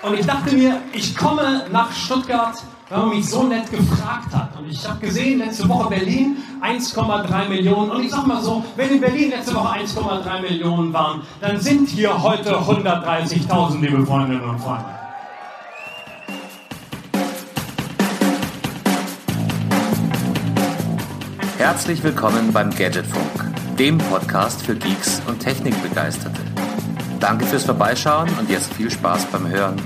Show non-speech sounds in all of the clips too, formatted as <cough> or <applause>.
Und ich dachte mir, ich komme nach Stuttgart, weil man mich so nett gefragt hat. Und ich habe gesehen, letzte Woche Berlin 1,3 Millionen. Und ich sag mal so, wenn in Berlin letzte Woche 1,3 Millionen waren, dann sind hier heute 130.000, liebe Freundinnen und Freunde. Herzlich willkommen beim Gadgetfunk, dem Podcast für Geeks und Technikbegeisterte. Danke fürs Vorbeischauen und jetzt viel Spaß beim Hören.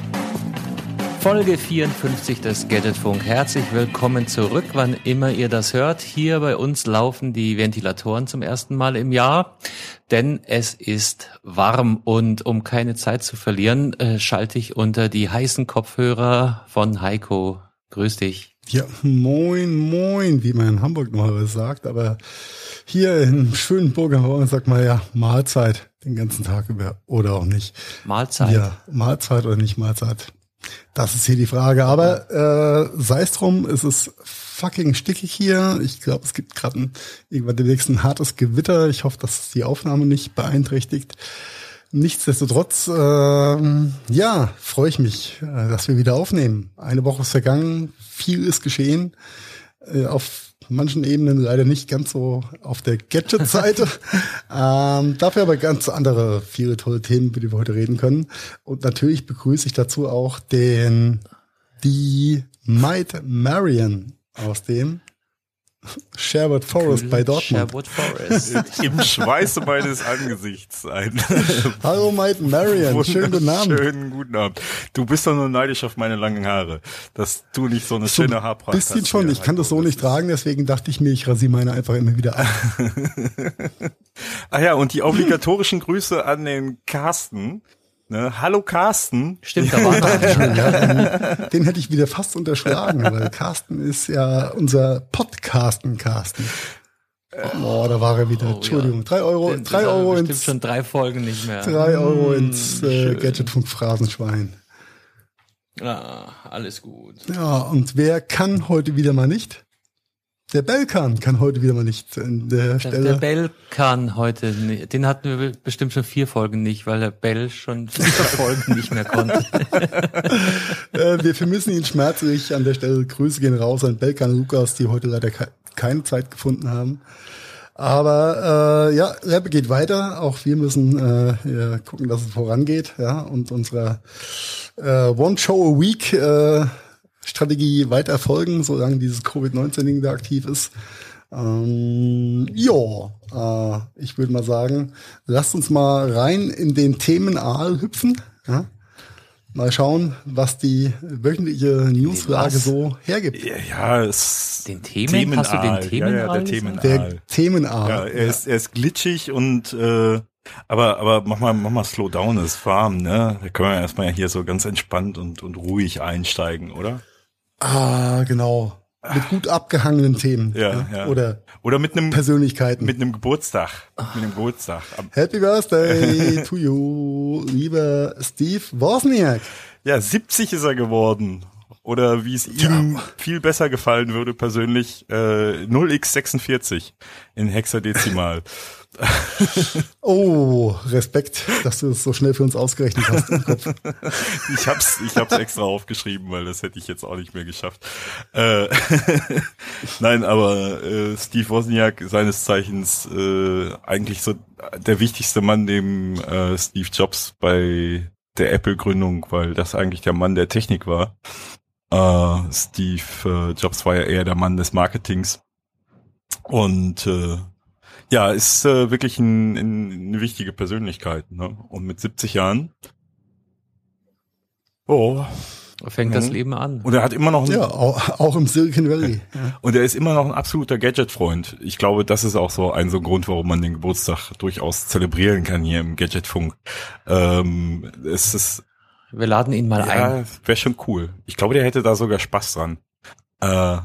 Folge 54 des Gadgetfunk. Herzlich willkommen zurück, wann immer ihr das hört. Hier bei uns laufen die Ventilatoren zum ersten Mal im Jahr, denn es ist warm und um keine Zeit zu verlieren, äh, schalte ich unter die heißen Kopfhörer von Heiko. Grüß dich. Ja, moin, moin, wie man in Hamburg noch sagt, aber hier in schönen Burgenraum sagt man ja Mahlzeit den ganzen Tag über oder auch nicht. Mahlzeit. Ja, Mahlzeit oder nicht Mahlzeit. Das ist hier die Frage. Aber äh, sei es drum, es ist fucking stickig hier. Ich glaube, es gibt gerade irgendwann demnächst ein hartes Gewitter. Ich hoffe, dass es die Aufnahme nicht beeinträchtigt. Nichtsdestotrotz, äh, ja, freue ich mich, äh, dass wir wieder aufnehmen. Eine Woche ist vergangen, viel ist geschehen. Äh, auf manchen Ebenen leider nicht ganz so auf der Gadget-Seite. <laughs> ähm, dafür aber ganz andere, viele tolle Themen, über die wir heute reden können. Und natürlich begrüße ich dazu auch den, die Might Marion aus dem Sherwood Forest bei Dortmund. Sherwood Forest. <laughs> Im Schweiße meines Angesichts ein. <laughs> Hallo Mike Marion, schönen guten Abend. Schönen guten Abend. Du bist doch nur neidisch auf meine langen Haare, dass du nicht so eine So schöne Haarpracht hast. bisschen schon, ich kann das so nicht tragen, deswegen dachte ich mir, ich rasiere meine einfach immer wieder ab. <laughs> Ah ja, und die obligatorischen Grüße an den Carsten. Ne? Hallo Carsten. Stimmt, da war <laughs> ja, den, hätte ich wieder fast unterschlagen, weil Carsten ist ja unser Podcasten Carsten. Oh, da war er wieder. Oh, Entschuldigung, ja. drei Euro, Den- drei Euro ins, schon drei Folgen nicht mehr. drei Euro Hm, ins äh, schön. Gadgetfunk Phrasenschwein. Ah, alles gut. Ja, und wer kann heute wieder mal nicht? Der Belkan kann heute wieder mal nicht an der Der, Stelle. der Bell kann heute nicht. Den hatten wir bestimmt schon vier Folgen nicht, weil der Bell schon vier <laughs> Folgen nicht mehr konnte. Äh, wir vermissen ihn schmerzlich. An der Stelle Grüße gehen raus an Belkan und Lukas, die heute leider ke keine Zeit gefunden haben. Aber äh, ja, Rappe geht weiter. Auch wir müssen äh, ja, gucken, dass es vorangeht. Ja, und unsere äh, One Show a Week äh, Strategie weiter folgen, solange dieses Covid-19-Ding da aktiv ist. Ähm, ja, äh, ich würde mal sagen, lasst uns mal rein in den Themenaal hüpfen. Ja? Mal schauen, was die wöchentliche Newslage so hergibt. Ja, ja, es Den Themen? Hast du den Ja, ja, Themenaal der? Themenaal. Der Themenaal. Ja, er ist, er ist glitschig und äh, aber aber mach mal mach mal slow down, es ist warm, ne? Da können wir erstmal hier so ganz entspannt und und ruhig einsteigen, oder? Ah, genau. Mit gut abgehangenen Themen. Ja, ja. Oder Oder mit einem Persönlichkeiten. mit einem Geburtstag, mit einem Geburtstag. Happy Birthday <laughs> to you, lieber Steve Wozniak. Ja, 70 ist er geworden. Oder wie es ihm viel besser gefallen würde persönlich, äh, 0x46 in Hexadezimal. <laughs> <laughs> Oh, Respekt, dass du es so schnell für uns ausgerechnet hast im Kopf. <laughs> Ich hab's, ich hab's extra aufgeschrieben, weil das hätte ich jetzt auch nicht mehr geschafft. Äh, <laughs> Nein, aber äh, Steve Wozniak, seines Zeichens äh, eigentlich so der wichtigste Mann neben äh, Steve Jobs bei der Apple-Gründung, weil das eigentlich der Mann der Technik war. Äh, Steve äh, Jobs war ja eher der Mann des Marketings. Und äh, ja, ist äh, wirklich ein, ein, eine wichtige Persönlichkeit. Ne? Und mit 70 Jahren Oh. Fängt das Mhm. Leben an. Und er hat immer noch, ein, Ja, auch, auch im Silicon Valley. Ja. <laughs> und er ist immer noch ein absoluter Gadget-Freund. Ich glaube, das ist auch so ein so ein Grund, warum man den Geburtstag durchaus zelebrieren kann hier im Gadgetfunk. Ähm, es ist, Wir laden ihn mal ein. ja, wäre schon cool. Ich glaube, der hätte da sogar Spaß dran. Äh,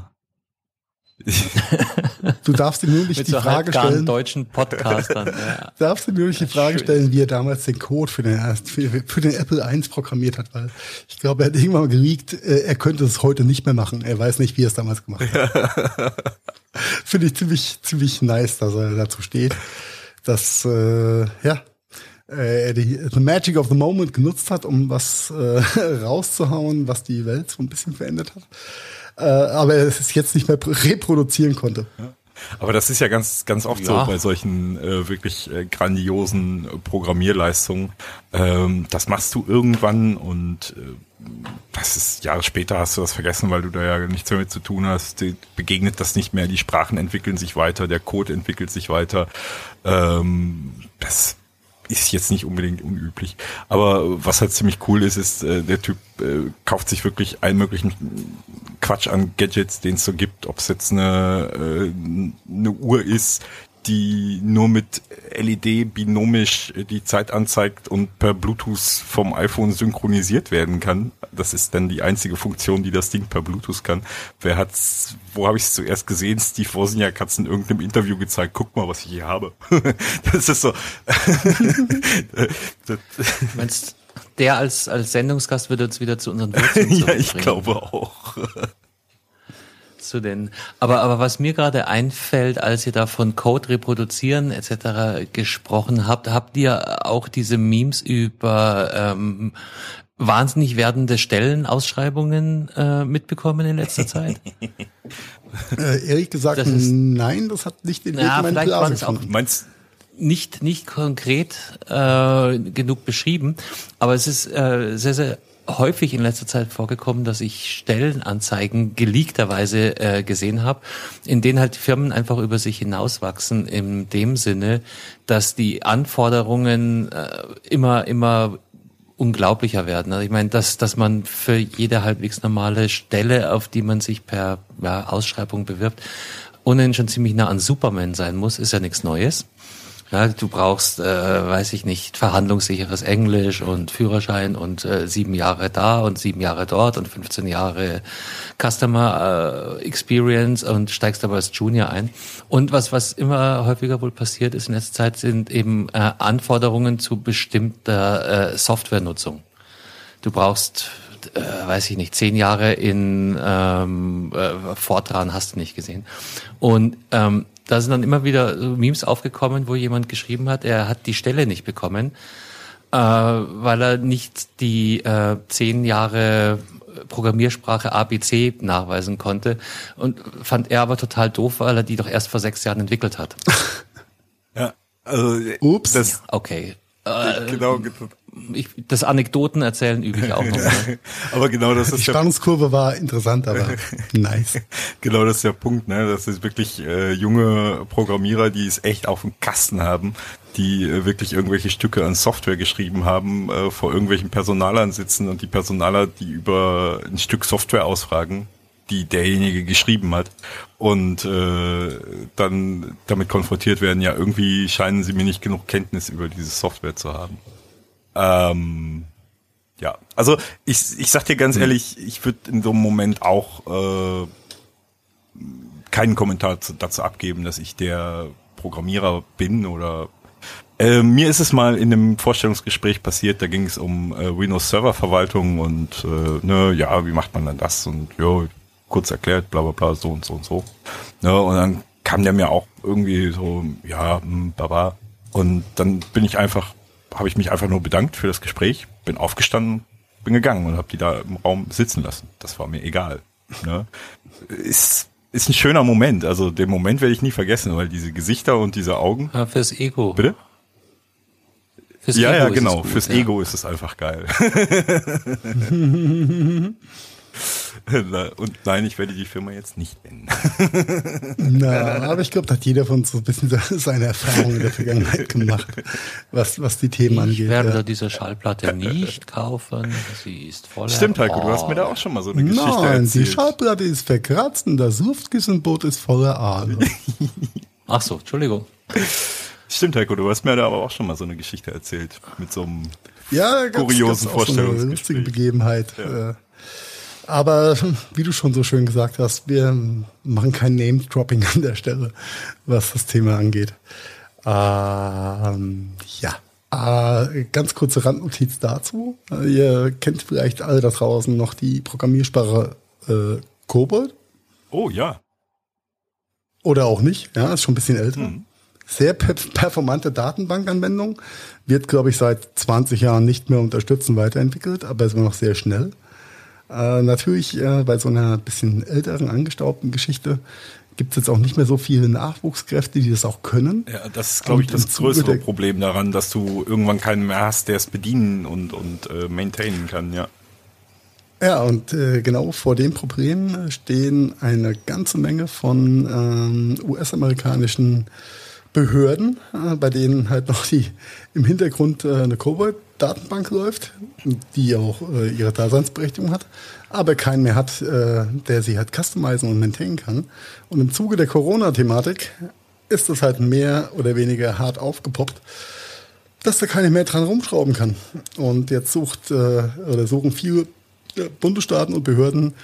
<laughs> Du darfst ihm nur nicht die so Frage stellen. deutschen Podcastern. ja. <laughs> Darfst du mir nur nicht die Frage schön. stellen, wie er damals den Code für den, für, für den Apple I programmiert hat, weil ich glaube, er hat irgendwann mal geleakt, äh, er könnte es heute nicht mehr machen. Er weiß nicht, wie er es damals gemacht hat. <laughs> Finde ich ziemlich, ziemlich nice, dass er dazu steht. Das, äh, ja, äh, die The Magic of the Moment genutzt hat, um was äh, rauszuhauen, was die Welt so ein bisschen verändert hat. Äh, aber es ist jetzt nicht mehr reproduzieren konnte. Ja. Aber das ist ja ganz, ganz oft ja. so bei solchen äh, wirklich äh, grandiosen äh, Programmierleistungen. Ähm, das machst du irgendwann und äh, das ist Jahre später hast du das vergessen, weil du da ja nichts mehr mit zu tun hast. Die, begegnet das nicht mehr. Die Sprachen entwickeln sich weiter, der Code entwickelt sich weiter. Ähm, das ist jetzt nicht unbedingt unüblich. Aber was halt ziemlich cool ist, ist, äh, der Typ äh, kauft sich wirklich allen möglichen Quatsch an Gadgets, den es so gibt. Ob es jetzt eine, äh, eine Uhr ist, die nur mit LED binomisch die Zeit anzeigt und per Bluetooth vom iPhone synchronisiert werden kann. Das ist dann die einzige Funktion, die das Ding per Bluetooth kann. Wer hat's, wo habe ich es zuerst gesehen? Steve Wozniak hat es in irgendeinem Interview gezeigt. Guck mal, was ich hier habe. <laughs> das ist so. <laughs> Meinst der als, als Sendungsgast würde uns wieder zu unseren <laughs> Wurzeln Ja, ich glaube auch zu den. Aber, aber was mir gerade einfällt, als ihr da von Code reproduzieren etc. gesprochen habt, habt ihr auch diese Memes über ähm, wahnsinnig werdende Stellenausschreibungen äh, mitbekommen in letzter Zeit? <laughs> äh, ehrlich gesagt, das ist, nein, das hat nicht den Weg ja, vielleicht war das auch Meinst nicht nicht konkret äh, genug beschrieben, aber es ist äh, sehr sehr häufig in letzter Zeit vorgekommen, dass ich Stellenanzeigen geleakterweise äh, gesehen habe, in denen halt Firmen einfach über sich hinauswachsen, in dem Sinne, dass die Anforderungen äh, immer, immer unglaublicher werden. Also ich meine, dass, dass man für jede halbwegs normale Stelle, auf die man sich per ja, Ausschreibung bewirbt, ohnehin schon ziemlich nah an Superman sein muss, ist ja nichts Neues. Ja, du brauchst, äh, weiß ich nicht, verhandlungssicheres Englisch und Führerschein und äh, sieben Jahre da und sieben Jahre dort und 15 Jahre Customer äh, Experience und steigst aber als Junior ein. Und was, was immer häufiger wohl passiert ist in letzter Zeit, sind eben äh, Anforderungen zu bestimmter äh, Softwarenutzung. Du brauchst äh, weiß ich nicht, zehn Jahre in ähm, äh, Fortran hast du nicht gesehen. Und ähm, da sind dann immer wieder Memes aufgekommen, wo jemand geschrieben hat, er hat die Stelle nicht bekommen, äh, weil er nicht die äh, zehn Jahre Programmiersprache ABC nachweisen konnte und fand er aber total doof, weil er die doch erst vor sechs Jahren entwickelt hat. <laughs> ja, also ups, das, okay. Äh, genau, ich, das Anekdoten erzählen übe ich auch noch. Ne? <laughs> aber genau das ist Die Spannungskurve war interessant, aber <laughs> nice. Genau das ist der Punkt, ne? Das ist wirklich äh, junge Programmierer, die es echt auf dem Kasten haben, die äh, wirklich irgendwelche Stücke an Software geschrieben haben, äh, vor irgendwelchen Personalern sitzen und die Personaler, die über ein Stück Software ausfragen, die derjenige geschrieben hat und äh, dann damit konfrontiert werden, ja, irgendwie scheinen sie mir nicht genug Kenntnis über diese Software zu haben. Ähm, ja, also ich, ich sag dir ganz mhm. ehrlich, ich würde in so einem Moment auch äh, keinen Kommentar zu, dazu abgeben, dass ich der Programmierer bin oder äh, mir ist es mal in einem Vorstellungsgespräch passiert, da ging es um äh, Windows Server Verwaltung und äh, ne, ja, wie macht man dann das und ja, kurz erklärt, bla bla bla, so und so und so. Ne, und dann kam der mir auch irgendwie so, ja, hm, baba. Und dann bin ich einfach habe ich mich einfach nur bedankt für das Gespräch, bin aufgestanden, bin gegangen und habe die da im Raum sitzen lassen. Das war mir egal. Ne? Ist, ist ein schöner Moment. Also den Moment werde ich nie vergessen, weil diese Gesichter und diese Augen. Ja, fürs Ego. Bitte? Fürs ja, Ego ja, genau. Gut, fürs ja. Ego ist es einfach geil. <laughs> <laughs> <laughs> Und nein, ich werde die Firma jetzt nicht nennen. <laughs> Na, aber ich glaube, da hat jeder von uns so ein bisschen <laughs> seine Erfahrungen in der Vergangenheit gemacht, was, was die Themen ich angeht. Ich werde ja. diese Schallplatte nicht kaufen. Sie ist voller. Stimmt, Heiko, du hast mir da auch schon mal so eine Geschichte nein, erzählt. die Schallplatte ist verkratzt und das Luftkissenboot ist voller Aale. Ach so, Entschuldigung. Stimmt, Heiko, du hast mir da aber auch schon mal so eine Geschichte erzählt mit so einem ja, kuriosen Vorstellungsgespräch. So eine lustige Begebenheit. Ja. Äh, aber <laughs> wie du schon so schön gesagt hast, wir machen kein Name-Dropping an der Stelle, was das Thema angeht. Ähm, ja. Äh, ganz kurze Randnotiz dazu. Ihr kennt vielleicht alle da draußen noch die Programmiersprache äh, Kobold. Oh ja. Oder auch nicht, ja, ist schon ein bisschen älter. Mhm. sehr performante Datenbankanwendung. Wird, glaube ich, seit 20 Jahren nicht mehr unterstützen, weiterentwickelt, aber ist immer noch sehr schnell. Äh, natürlich äh, bei so einer bisschen älteren, angestaubten Geschichte gibt es jetzt auch nicht mehr so viele Nachwuchskräfte, die das auch können. Ja, das ist, glaube ich, das größere Problem daran, dass du irgendwann keinen mehr hast, der es bedienen und, und äh, maintainen kann, ja. Ja, und äh, genau vor dem Problem stehen eine ganze Menge von ähm, US-amerikanischen Behörden, äh, bei denen halt noch die im Hintergrund äh, eine Cobalt-Datenbank läuft, die auch äh, ihre Daseinsberechtigung hat, aber keinen mehr hat, der sie halt customizen und maintainen kann. Und im Zuge der Corona-Thematik ist das halt mehr oder weniger hart aufgepoppt, dass da keiner mehr dran rumschrauben kann. Und jetzt sucht oder suchen viele Bundesstaaten und Behörden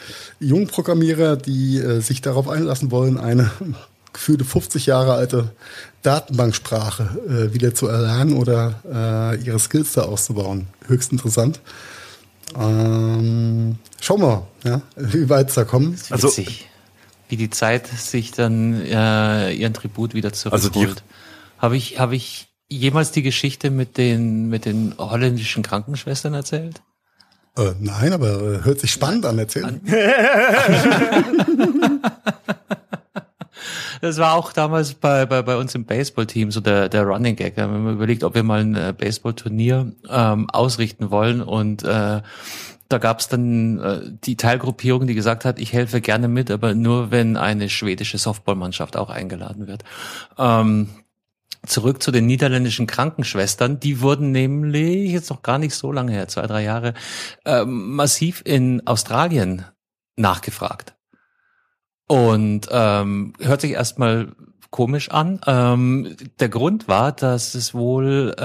Jungprogrammierer, die sich darauf einlassen wollen, eine gefühlte 50 Jahre alte Datenbanksprache äh, wieder zu erlernen oder äh, ihre Skills da auszubauen. Höchst interessant. Ähm, schauen wir mal, ja, wie weit es da kommt. Also, wie die Zeit sich dann äh, ihren Tribut wieder zurückholt. Also habe ich, hab ich jemals die Geschichte mit den, mit den holländischen Krankenschwestern erzählt? Äh, nein, aber äh, hört sich spannend an, erzählen. <laughs> Das war auch damals bei, bei, bei uns im Baseball-Team so der, der Running Gag. Wir haben überlegt, ob wir mal ein äh, Baseball-Turnier ähm, ausrichten wollen und äh, da gab es dann äh, die Teilgruppierung, die gesagt hat, ich helfe gerne mit, aber nur wenn eine schwedische Softballmannschaft auch eingeladen wird. Ähm, zurück zu den niederländischen Krankenschwestern. Die wurden nämlich, jetzt noch gar nicht so lange her, zwei, drei Jahre, äh, massiv in Australien nachgefragt. Und ähm, hört sich erstmal komisch an. Ähm, der Grund war, dass es wohl äh,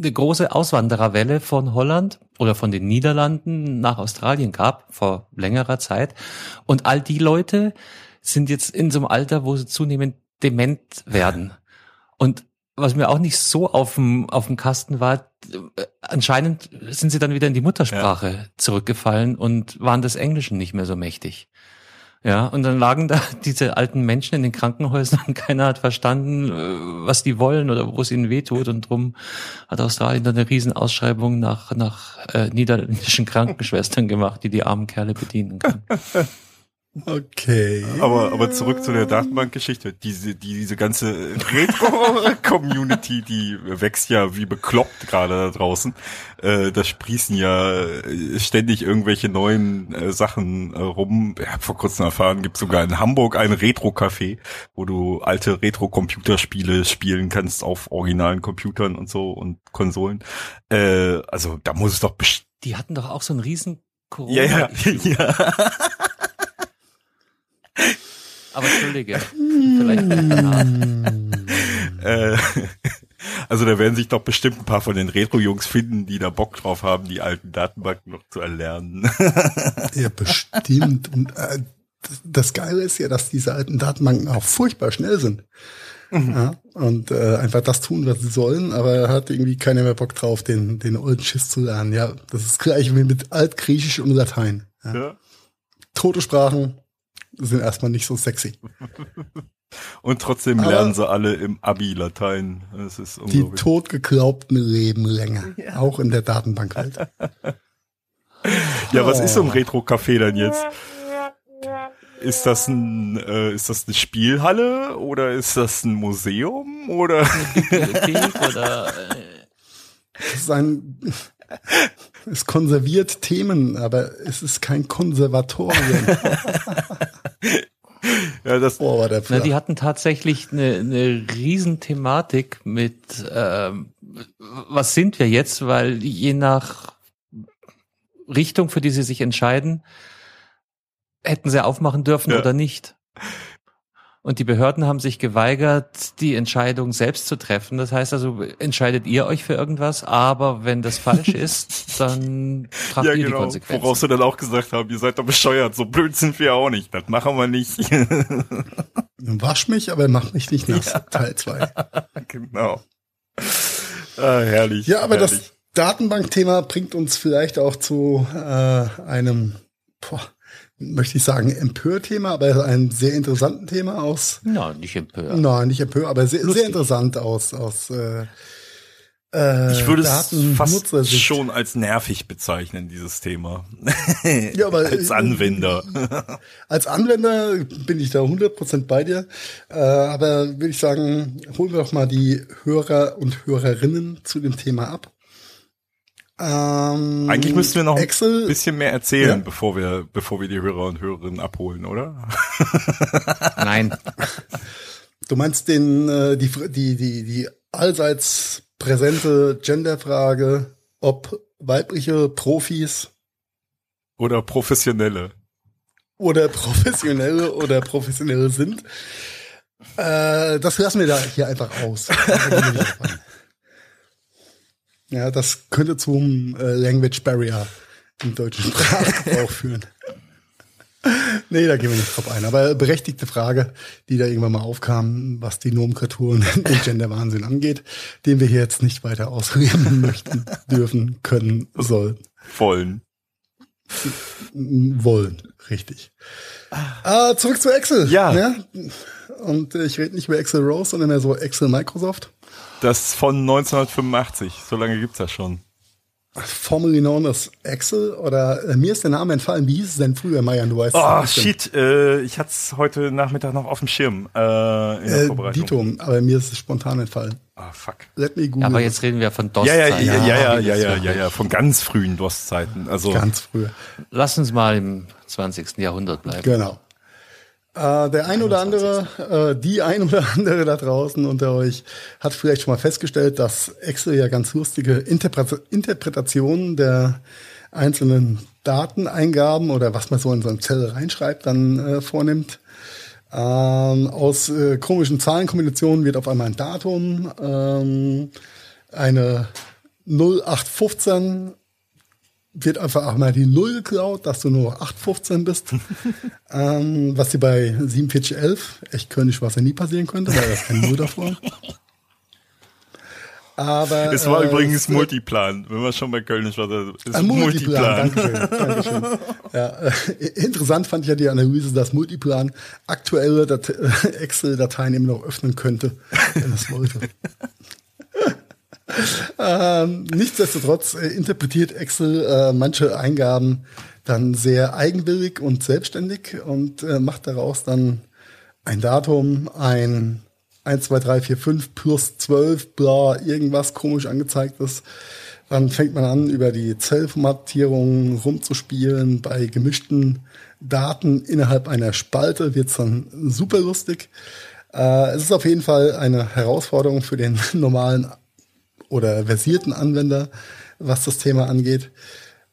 eine große Auswandererwelle von Holland oder von den Niederlanden nach Australien gab vor längerer Zeit. Und all die Leute sind jetzt in so einem Alter, wo sie zunehmend dement werden. Und was mir auch nicht so auf dem, auf dem Kasten war, anscheinend sind sie dann wieder in die Muttersprache ja. zurückgefallen und waren des Englischen nicht mehr so mächtig. Ja, und dann lagen da <laughs> diese alten Menschen in den Krankenhäusern und <laughs> keiner hat verstanden, äh, was die wollen oder wo es ihnen wehtut. Und drum hat Australien dann eine Riesenausschreibung nach, nach äh, niederländischen <laughs> Krankenschwestern gemacht, die die armen Kerle bedienen können. Okay. Aber, aber zurück zu der Datenbankgeschichte. Diese, die, diese ganze Retro-Community, die wächst ja wie bekloppt gerade da draußen. Äh, da sprießen ja ständig irgendwelche neuen äh, Sachen äh, rum. Ich habe vor kurzem erfahren, gibt sogar in Hamburg ein Retro-Café, wo du alte Retro-Computerspiele spielen kannst auf originalen Computern und so und Konsolen. Äh, also da muss es doch Die hatten doch auch so einen riesen Corona. Ja, ja, <laughs> ja. Aber entschuldige, <laughs> vielleicht äh, <laughs> Also da werden sich doch bestimmt ein paar von den Retro-Jungs finden, die da Bock drauf haben, die alten Datenbanken noch zu erlernen. <laughs> ja, bestimmt. Und äh, das Geile ist ja, dass diese alten Datenbanken auch furchtbar schnell sind. Mhm. Ja, und äh, einfach das tun, was sie sollen, aber hat irgendwie keiner mehr Bock drauf, den, den alten Schiss zu lernen. Ja, das ist gleich wie mit Altgriechisch und Latein. Ja. ja. Tote Sprachen, sind erstmal nicht so sexy. <laughs> Und trotzdem Aber lernen sie alle im Abi Latein. Das ist die totgeglaubten leben länger, <laughs> ja. auch in der Datenbankwelt. <laughs> ja, was ist so ein Retro-Café denn jetzt? Ist das ein äh, ist das eine Spielhalle oder ist das ein Museum oder oder äh das ist ein es konserviert Themen, aber es ist kein Konservatorium. Ja, das oh, Na, die hatten tatsächlich eine, eine Riesenthematik mit, ähm, was sind wir jetzt, weil je nach Richtung, für die sie sich entscheiden, hätten sie aufmachen dürfen ja. oder nicht. Und die Behörden haben sich geweigert, die Entscheidung selbst zu treffen. Das heißt also, entscheidet ihr euch für irgendwas, aber wenn das falsch <laughs> ist, dann tragt ja, ihr genau. die Konsequenzen. Worauf sie dann auch gesagt haben, ihr seid doch bescheuert, so blöd sind wir auch nicht. Das machen wir nicht. <laughs> Wasch mich, aber mach mich nicht nass. Ja. Teil 2. <laughs> genau. Ah, herrlich. Ja, aber herrlich. das Datenbankthema bringt uns vielleicht auch zu äh, einem boah, möchte ich sagen, Empörthema, aber ein sehr interessanten Thema aus. Na, nicht empört. Nein, nicht empör, aber sehr, sehr interessant aus, aus äh, äh, Ich würde es fast schon als nervig bezeichnen, dieses Thema. <laughs> Ja, aber <laughs> als Anwender. <laughs> Als Anwender bin ich da 100% bei dir. Äh, aber würde ich sagen, holen wir doch mal die Hörer und Hörerinnen zu dem Thema ab. Ähm, Eigentlich müssten wir noch ein Excel, bisschen mehr erzählen, Ja. bevor wir, bevor wir die Hörer und Hörerinnen abholen, oder? <laughs> Nein, du meinst den, äh, die, die, die, die allseits präsente Genderfrage, ob weibliche Profis Oder Professionelle. oder Professionelle oder Professionelle sind. Äh, das lassen wir da hier einfach aus. <laughs> Da gehen wir nicht drauf ein. Ja, das könnte zum äh, Language Barrier im deutschen <laughs> Sprachgebrauch führen. Nee, da gehen wir nicht drauf ein. Aber berechtigte Frage, die da irgendwann mal aufkam, was die Nomenklatur <laughs> und den Genderwahnsinn angeht, den wir hier jetzt nicht weiter ausreden <laughs> möchten, dürfen, können, sollen. Vollen. wollen, richtig. Ah, zurück zu Excel. Ja. Ne? Und ich rede nicht über Excel Rose, sondern mehr so Excel Microsoft. Das von 1985. So lange gibt's das schon. Formerly known as Excel oder äh, mir ist der Name entfallen. Wie hieß es denn früher, Marian? Du weißt Oh, shit. Äh, ich hatte es heute Nachmittag noch auf dem Schirm äh, in der Äh, Vorbereitung. Dito, aber mir ist es spontan entfallen. Ah, fuck. Let me google. aber jetzt reden wir von DOS. Ja, ja, ja, ja, ja, ja, ja, ja, ja, von ganz frühen DOS-Zeiten. Also ganz früher. Lass uns mal im 20. Jahrhundert bleiben. Genau. Äh, der ein oder andere, äh, die ein oder andere da draußen unter euch hat vielleicht schon mal festgestellt, dass Excel ja ganz lustige Interpre Interpretationen der einzelnen Dateneingaben oder was man so in so eine Zelle reinschreibt, dann äh, vornimmt. Ähm, aus äh, komischen Zahlenkombinationen wird auf einmal ein Datum, ähm, eine 0815 wird einfach auch mal die Null geklaut, dass du nur 815 bist. <laughs> ähm, was dir bei 4711 echt König was ja nie passieren könnte, weil da ist kein Null davor. Aber es war äh, übrigens Multiplan. Wenn wir schon bei Kölnisch war, das ist ein Multiplan, Multiplan. Dankeschön, Dankeschön. <laughs> Ja, äh, interessant fand ich ja die Analyse, dass Multiplan aktuelle Dat Excel-Dateien immer noch öffnen könnte, wenn es wollte. <laughs> ähm, nichtsdestotrotz äh, interpretiert Excel äh, manche Eingaben dann sehr eigenwillig und selbstständig und äh, macht daraus dann ein Datum, ein 1, 2, 3, 4, 5 plus 12, bla, irgendwas komisch angezeigtes. Dann fängt man an, über die Zellformatierung rumzuspielen. Bei gemischten Daten innerhalb einer Spalte wird's dann super lustig. Äh, es ist auf jeden Fall eine Herausforderung für den <laughs> normalen oder versierten Anwender, was das Thema angeht.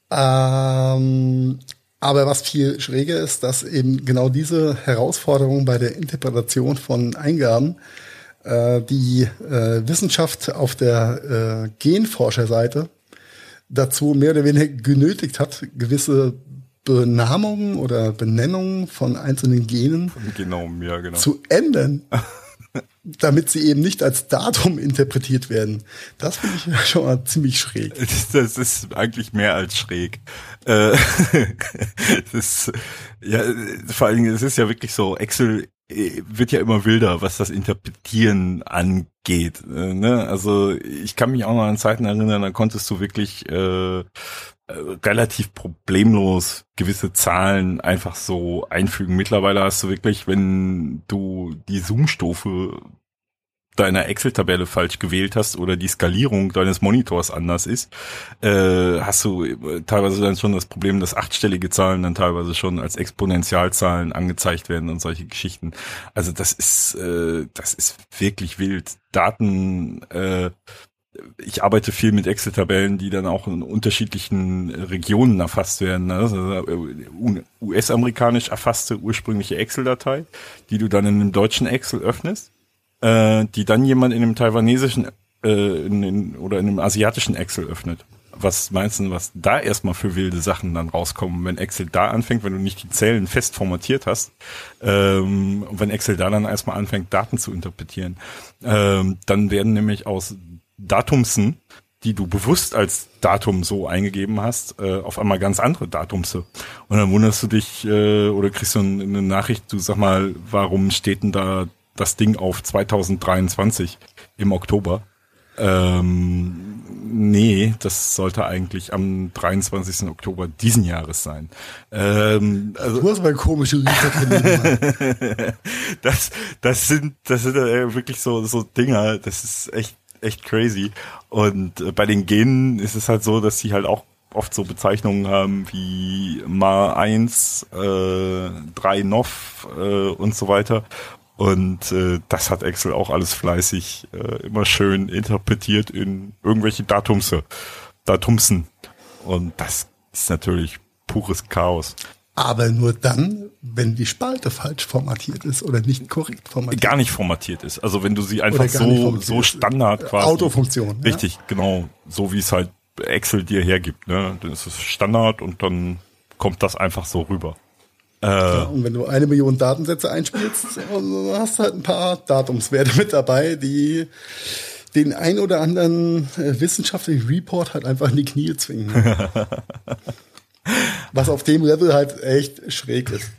Ähm, aber was viel schräger ist, dass eben genau diese Herausforderung bei der Interpretation von Eingaben äh, die äh, Wissenschaft auf der äh, Genforscherseite dazu mehr oder weniger genötigt hat, gewisse Benamungen oder Benennungen von einzelnen Genen Genau, ja, genau. zu ändern, <laughs> damit sie eben nicht als Datum interpretiert werden. Das finde ich schon mal ziemlich schräg. Das, ist eigentlich mehr als schräg. Äh, <laughs> das ja, vor allen Dingen, es ist ja wirklich so, Excel wird ja immer wilder, was das Interpretieren angeht. Äh, ne? Also ich kann mich auch noch an Zeiten erinnern, da konntest du wirklich äh, äh, relativ problemlos gewisse Zahlen einfach so einfügen. Mittlerweile hast du wirklich, wenn du die Zoom-Stufe deiner Excel-Tabelle falsch gewählt hast oder die Skalierung deines Monitors anders ist, äh, hast du äh, teilweise dann schon das Problem, dass achtstellige Zahlen dann teilweise schon als Exponentialzahlen angezeigt werden und solche Geschichten. Also das ist, äh, das ist wirklich wild. Daten, äh, ich arbeite viel mit Excel-Tabellen, die dann auch in unterschiedlichen Regionen erfasst werden. ne? Also äh, US-amerikanisch erfasste ursprüngliche Excel-Datei, die du dann in einem deutschen Excel öffnest äh, die dann jemand in einem taiwanesischen äh, in, in, oder in einem asiatischen Excel öffnet. Was meinst du, was da erstmal für wilde Sachen dann rauskommen, wenn Excel da anfängt, wenn du nicht die Zellen fest formatiert hast, ähm, und wenn Excel da dann erstmal anfängt, Daten zu interpretieren, ähm, dann werden nämlich aus Datumsen die du bewusst als Datum so eingegeben hast, äh, auf einmal ganz andere Datumse. Und dann wunderst du dich äh, oder kriegst du eine Nachricht, du sag mal, warum steht denn da das Ding auf 2023 im Oktober? Ähm, nee, das sollte eigentlich am 23. Oktober diesen Jahres sein. Ähm, also, du hast mal komische <laughs> das, das sind, das sind äh, wirklich so, so Dinger, das ist echt, echt crazy. Und äh, bei den Genen ist es halt so, dass sie halt auch oft so Bezeichnungen haben wie Ma 1, äh, 3 Nov äh, und so weiter. Und äh, das hat Excel auch alles fleißig äh, immer schön interpretiert in irgendwelche Datumse, Datumsen. Und das ist natürlich pures Chaos. Aber nur dann, wenn die Spalte falsch formatiert ist oder nicht korrekt formatiert. Gar nicht formatiert ist. Also wenn du sie einfach so, so Standard quasi. Autofunktion. Richtig, ja? genau. So wie es halt Excel dir hergibt. Ne? Dann ist es Standard und dann kommt das einfach so rüber. Äh, ja, und wenn du eine Million Datensätze einspielst, hast du halt ein paar Datumswerte mit dabei, die den ein oder anderen äh, wissenschaftlichen Report halt einfach in die Knie zwingen. <laughs> Was auf dem Level halt echt schräg ist.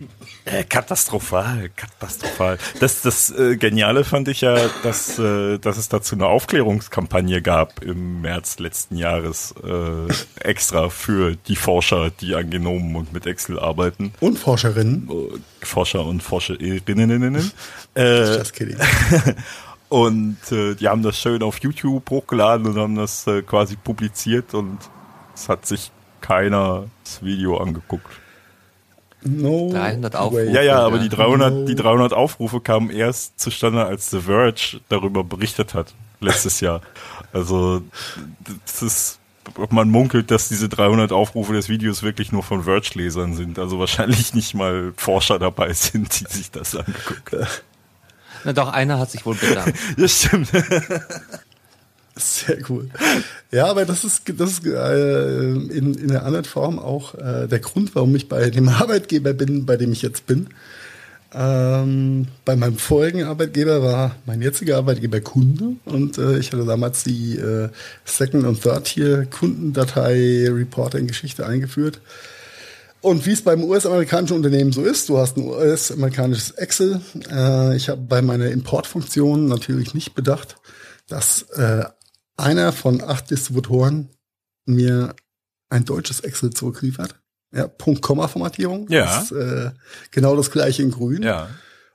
Äh, katastrophal, katastrophal. Das, das äh, Geniale fand ich ja, dass, äh, dass es dazu eine Aufklärungskampagne gab im März letzten Jahres äh, extra für die Forscher, die an Genomen und mit Excel arbeiten. Und Forscherinnen. Äh, Forscher und Forscherinnen. Äh, Just kidding. <laughs> und äh, die haben das schön auf YouTube hochgeladen und haben das äh, quasi publiziert und es hat sich keiner das Video angeguckt. No 300 Aufrufe. Ja, ja, aber die 300, no. die 300 Aufrufe kamen erst zustande, als The Verge darüber berichtet hat, letztes <laughs> Jahr. Also, das ist, man munkelt, dass diese 300 Aufrufe des Videos wirklich nur von Verge-Lesern sind. Also wahrscheinlich nicht mal Forscher dabei sind, die sich das angeguckt haben. Na doch, einer hat sich wohl bedankt. <laughs> ja, stimmt. <laughs> Sehr cool. Ja, aber das ist, das ist äh, in, in einer anderen Form auch äh, der Grund, warum ich bei dem <laughs> Arbeitgeber bin, bei dem ich jetzt bin. Ähm, bei meinem vorigen Arbeitgeber war mein jetziger Arbeitgeber Kunde und äh, ich hatte damals die äh, Second- und Third-Tier-Kundendatei-Reporting-Geschichte eingeführt. Und wie es beim US-amerikanischen Unternehmen so ist, du hast ein US-amerikanisches Excel. Äh, ich habe bei meiner Importfunktion natürlich nicht bedacht, dass äh, einer von acht Distributoren mir ein deutsches Excel zurückliefert. Ja, Punkt-Komma-Formatierung. Ja. Das, äh, genau das gleiche in grün. Ja.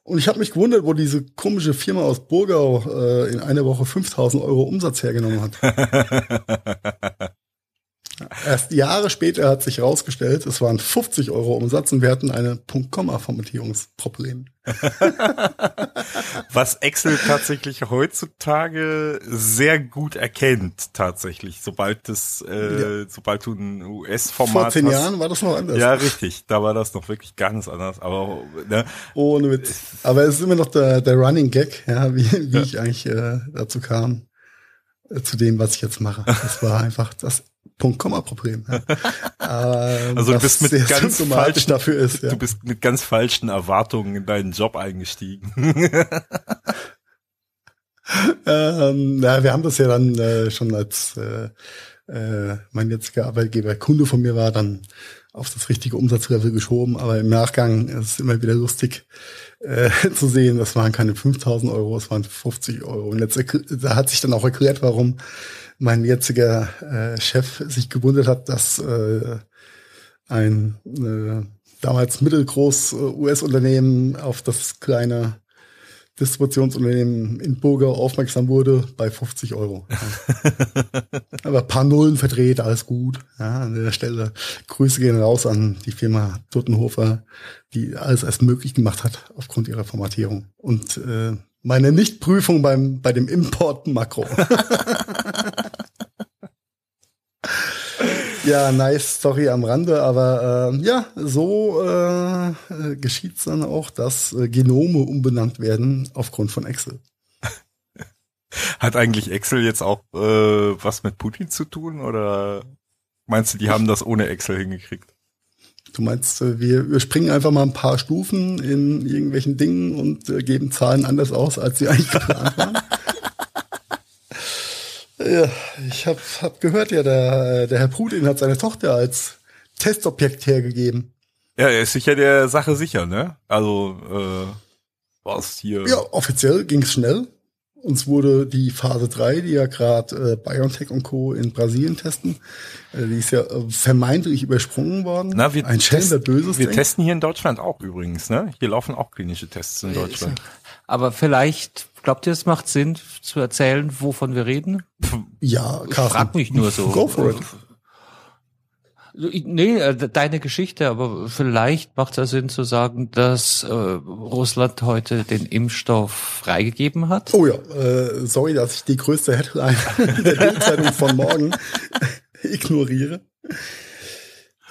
Und ich habe mich gewundert, wo diese komische Firma aus Burgau äh, in einer Woche 5000 Euro Umsatz hergenommen hat. <laughs> Erst Jahre später hat sich herausgestellt, es waren 50 Euro Umsatz und wir hatten eine Punkt-Komma-Formatierungsproblem. <laughs> Was Excel tatsächlich heutzutage sehr gut erkennt, tatsächlich, sobald es, äh, ja. sobald du ein US-Format hast. Vor zehn Jahren war das noch anders. Ja, richtig, da war das noch wirklich ganz anders, aber ne? Ohne Witz. Aber es ist immer noch der, der Running Gag, ja, wie, wie ja. ich eigentlich äh, dazu kam, äh, zu dem, was ich jetzt mache. Das war <laughs> einfach das Punkt-Komma-Problem. Ja. <laughs> ähm, also du bist mit ganz falschen, dafür ist, ja. du bist mit ganz falschen Erwartungen in deinen Job eingestiegen. <laughs> ähm, na, wir haben das ja dann äh, schon als äh, äh, mein jetziger Arbeitgeber Kunde von mir war, dann auf das richtige Umsatzlevel geschoben. Aber im Nachgang ist es immer wieder lustig äh, <laughs> zu sehen, das waren keine 5000 Euro, es waren 50 Euro. Und jetzt, da hat sich dann auch erklärt, warum mein jetziger äh, Chef sich gewundert hat, dass äh, ein äh, damals mittelgroß äh, US-Unternehmen auf das kleine Distributionsunternehmen in Burgau aufmerksam wurde bei 50 Euro. <laughs> Ja. Aber paar Nullen verdreht, alles gut. Ja, an der Stelle Grüße gehen raus an die Firma Duttenhofer, die alles erst möglich gemacht hat aufgrund ihrer Formatierung. Und äh, meine Nichtprüfung beim bei dem Import Makro. <laughs> <laughs> Ja, nice Story am Rande, aber äh, ja, so äh, äh, geschieht es dann auch, dass äh, Genome umbenannt werden aufgrund von Excel. <laughs> Hat eigentlich Excel jetzt auch äh, was mit Putin zu tun oder meinst du, die haben das ohne Excel hingekriegt? Du meinst, äh, wir, wir springen einfach mal ein paar Stufen in irgendwelchen Dingen und äh, geben Zahlen anders aus, als sie <laughs> eigentlich geplant waren? Ja, ich habe hab gehört, ja, der, der Herr Putin hat seine Tochter als Testobjekt hergegeben. Ja, er ist sicher der Sache sicher, ne? Also, äh, was hier. Ja, offiziell ging es schnell. Uns wurde die Phase 3, die ja gerade äh, BioNTech und Co. in Brasilien testen, äh, die ist ja äh, vermeintlich übersprungen worden. Na, wir Ein testen, Böses Wir denkt. testen hier in Deutschland auch übrigens, ne? Hier laufen auch klinische Tests in Deutschland. Aber vielleicht, glaubt ihr, es macht Sinn zu erzählen, wovon wir reden? Ja, Ich Carsten. frag mich nur so. Go for it. Nee, äh, deine Geschichte, aber vielleicht macht es ja Sinn zu sagen, dass äh, Russland heute den Impfstoff freigegeben hat. Oh ja, äh, sorry, dass ich die größte Headline <laughs> der Bildzeitung von morgen <laughs> ignoriere.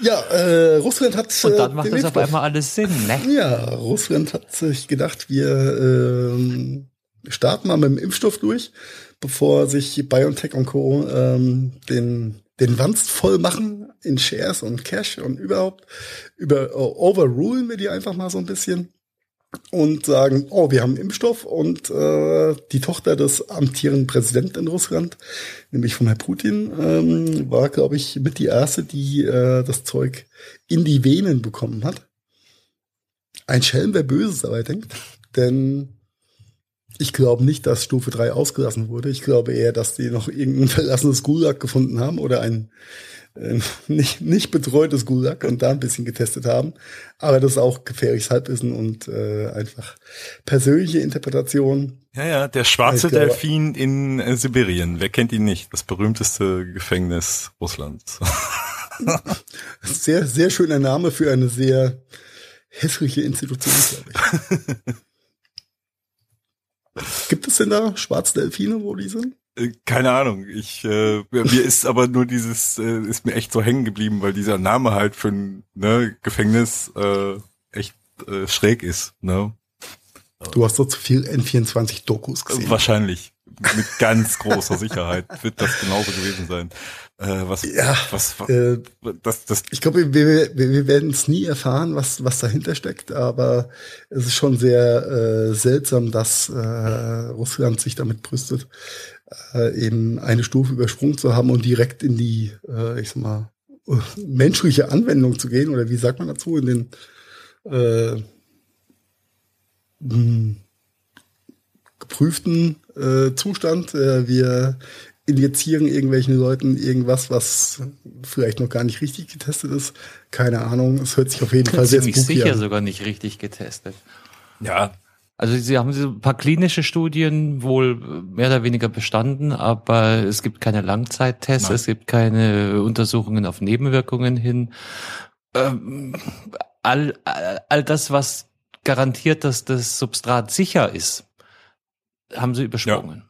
Ja, äh, Russland hat Und dann äh, macht das auf einmal alles Sinn, ne? Ja, Russland hat sich gedacht, wir ähm, starten mal mit dem Impfstoff durch, bevor sich BioNTech und Co. Ähm, den den Wanst voll machen in Shares und Cash und überhaupt über overrulen wir die einfach mal so ein bisschen und sagen, oh, wir haben Impfstoff und äh, die Tochter des amtierenden Präsidenten in Russland, nämlich von Herrn Putin, ähm, war, glaube ich, mit die erste, die äh, das Zeug in die Venen bekommen hat. Ein Schelm, wer Böses dabei denkt, denn ich glaube nicht, dass Stufe 3 ausgelassen wurde. Ich glaube eher, dass die noch irgendein verlassenes Gulag gefunden haben oder ein äh, <laughs> nicht, nicht betreutes Gulag und da ein bisschen getestet haben. Aber das ist auch gefährliches Halbwissen und äh, einfach persönliche Interpretation. Ja, ja, der schwarze glaube- Delfin in äh, Sibirien. Wer kennt ihn nicht? Das berühmteste Gefängnis Russlands. <laughs> Sehr, sehr schöner Name für eine sehr hässliche Institution, glaube ich. <laughs> Gibt es denn da schwarze Delfine, wo die sind? Äh, Keine Ahnung. Ich äh, mir ist aber nur dieses äh, ist mir echt so hängen geblieben, weil dieser Name halt für ein ne, Gefängnis äh, echt äh, schräg ist. Ne? Du hast doch zu viel N24-Dokus gesehen. Wahrscheinlich mit ganz großer Sicherheit wird das genauso gewesen sein. Äh, was, Ja, was, was Äh, das, das Ich glaube, wir, wir, wir werden es nie erfahren, was, was dahinter steckt, aber es ist schon sehr äh, seltsam, dass äh, Russland sich damit brüstet, äh, eben eine Stufe übersprungen zu haben und direkt in die, äh, ich sag mal, menschliche Anwendung zu gehen, oder wie sagt man dazu, in den äh, mh, geprüften äh, Zustand. Äh, wir injizieren irgendwelchen Leuten irgendwas, was vielleicht noch gar nicht richtig getestet ist. Keine Ahnung. Es hört sich auf jeden Fall sehr Ziemlich spooky sicher an. sogar nicht richtig getestet. ja Also sie haben so ein paar klinische Studien wohl mehr oder weniger bestanden, aber es gibt keine Langzeittests, Nein. es gibt keine Untersuchungen auf Nebenwirkungen hin. Ähm, all, all, all das, was garantiert, dass das Substrat sicher ist, haben sie übersprungen.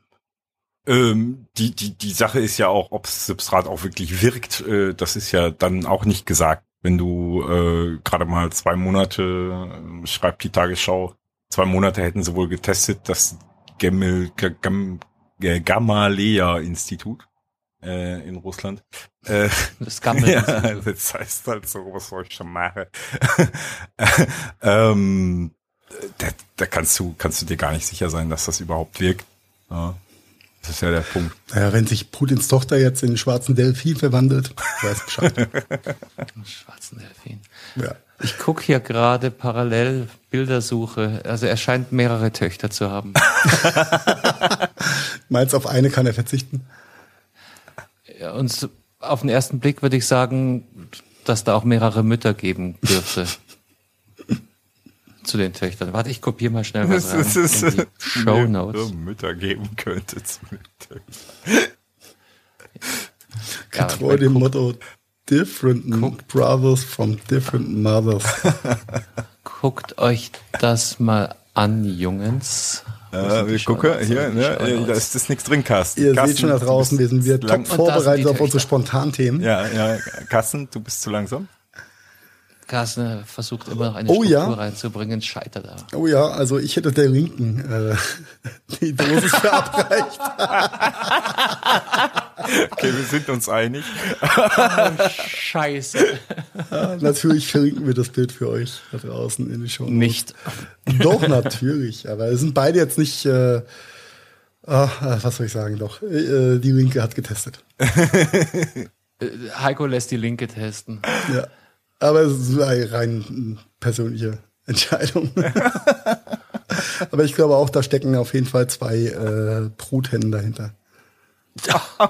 Ähm, die, die, die Sache ist ja auch, ob Substrat auch wirklich wirkt, äh, das ist ja dann auch nicht gesagt. Wenn du äh, gerade mal zwei Monate, äh, schreibt die Tagesschau, zwei Monate hätten sie wohl getestet, das Gemel, G- Gam, Gamaleya-Institut äh, in Russland. Äh, Das Gammel. <laughs> ja, das heißt halt so, was soll ich schon machen? <laughs> ähm, da, da kannst du, kannst du dir gar nicht sicher sein, dass das überhaupt wirkt. Ja, das ist ja der Punkt. Naja, wenn sich Putins Tochter jetzt in den schwarzen Delfin verwandelt, weiß Bescheid. Schwarzen Delfin. ja. Ich gucke hier gerade parallel Bildersuche. Also er scheint mehrere Töchter zu haben. <laughs> Meinst auf eine kann er verzichten? Ja, Und auf den ersten Blick würde ich sagen, dass da auch mehrere Mütter geben dürfte. Zu den Töchtern. Warte, ich kopiere mal schnell was rein Das ist, in die Show Notes. Mütter geben könnte. zu Mütter. Ja, Getreu dem guck- Motto Different Guckt. Brothers from different mothers. <laughs> Guckt euch das mal an, Jungens. Ja, die wir gucken, hier, ne, äh, da ist das nichts drin, Carsten. Ihr Carsten, seht schon da draußen, wir sind wir top vorbereitet auf unsere. Spontanthemen. Ja, ja, Carsten, du bist zu langsam. Carsten versucht immer noch eine Oh, ja. Struktur reinzubringen, scheitert aber. Oh ja, also ich hätte der Linken äh, <laughs> die Dosis verabreicht. Okay, wir sind uns einig. <laughs> Scheiße. Ja, natürlich verlinken wir das Bild für euch da draußen in die Show. Nicht. Doch, natürlich. Aber wir sind beide jetzt nicht äh, äh, was soll ich sagen? Doch, äh, die Linke hat getestet. Äh, Heiko lässt die Linke testen. Ja. Aber es ist eine rein persönliche Entscheidung. <laughs> Aber ich glaube auch, da stecken auf jeden Fall zwei äh, Bruthennen dahinter. <laughs>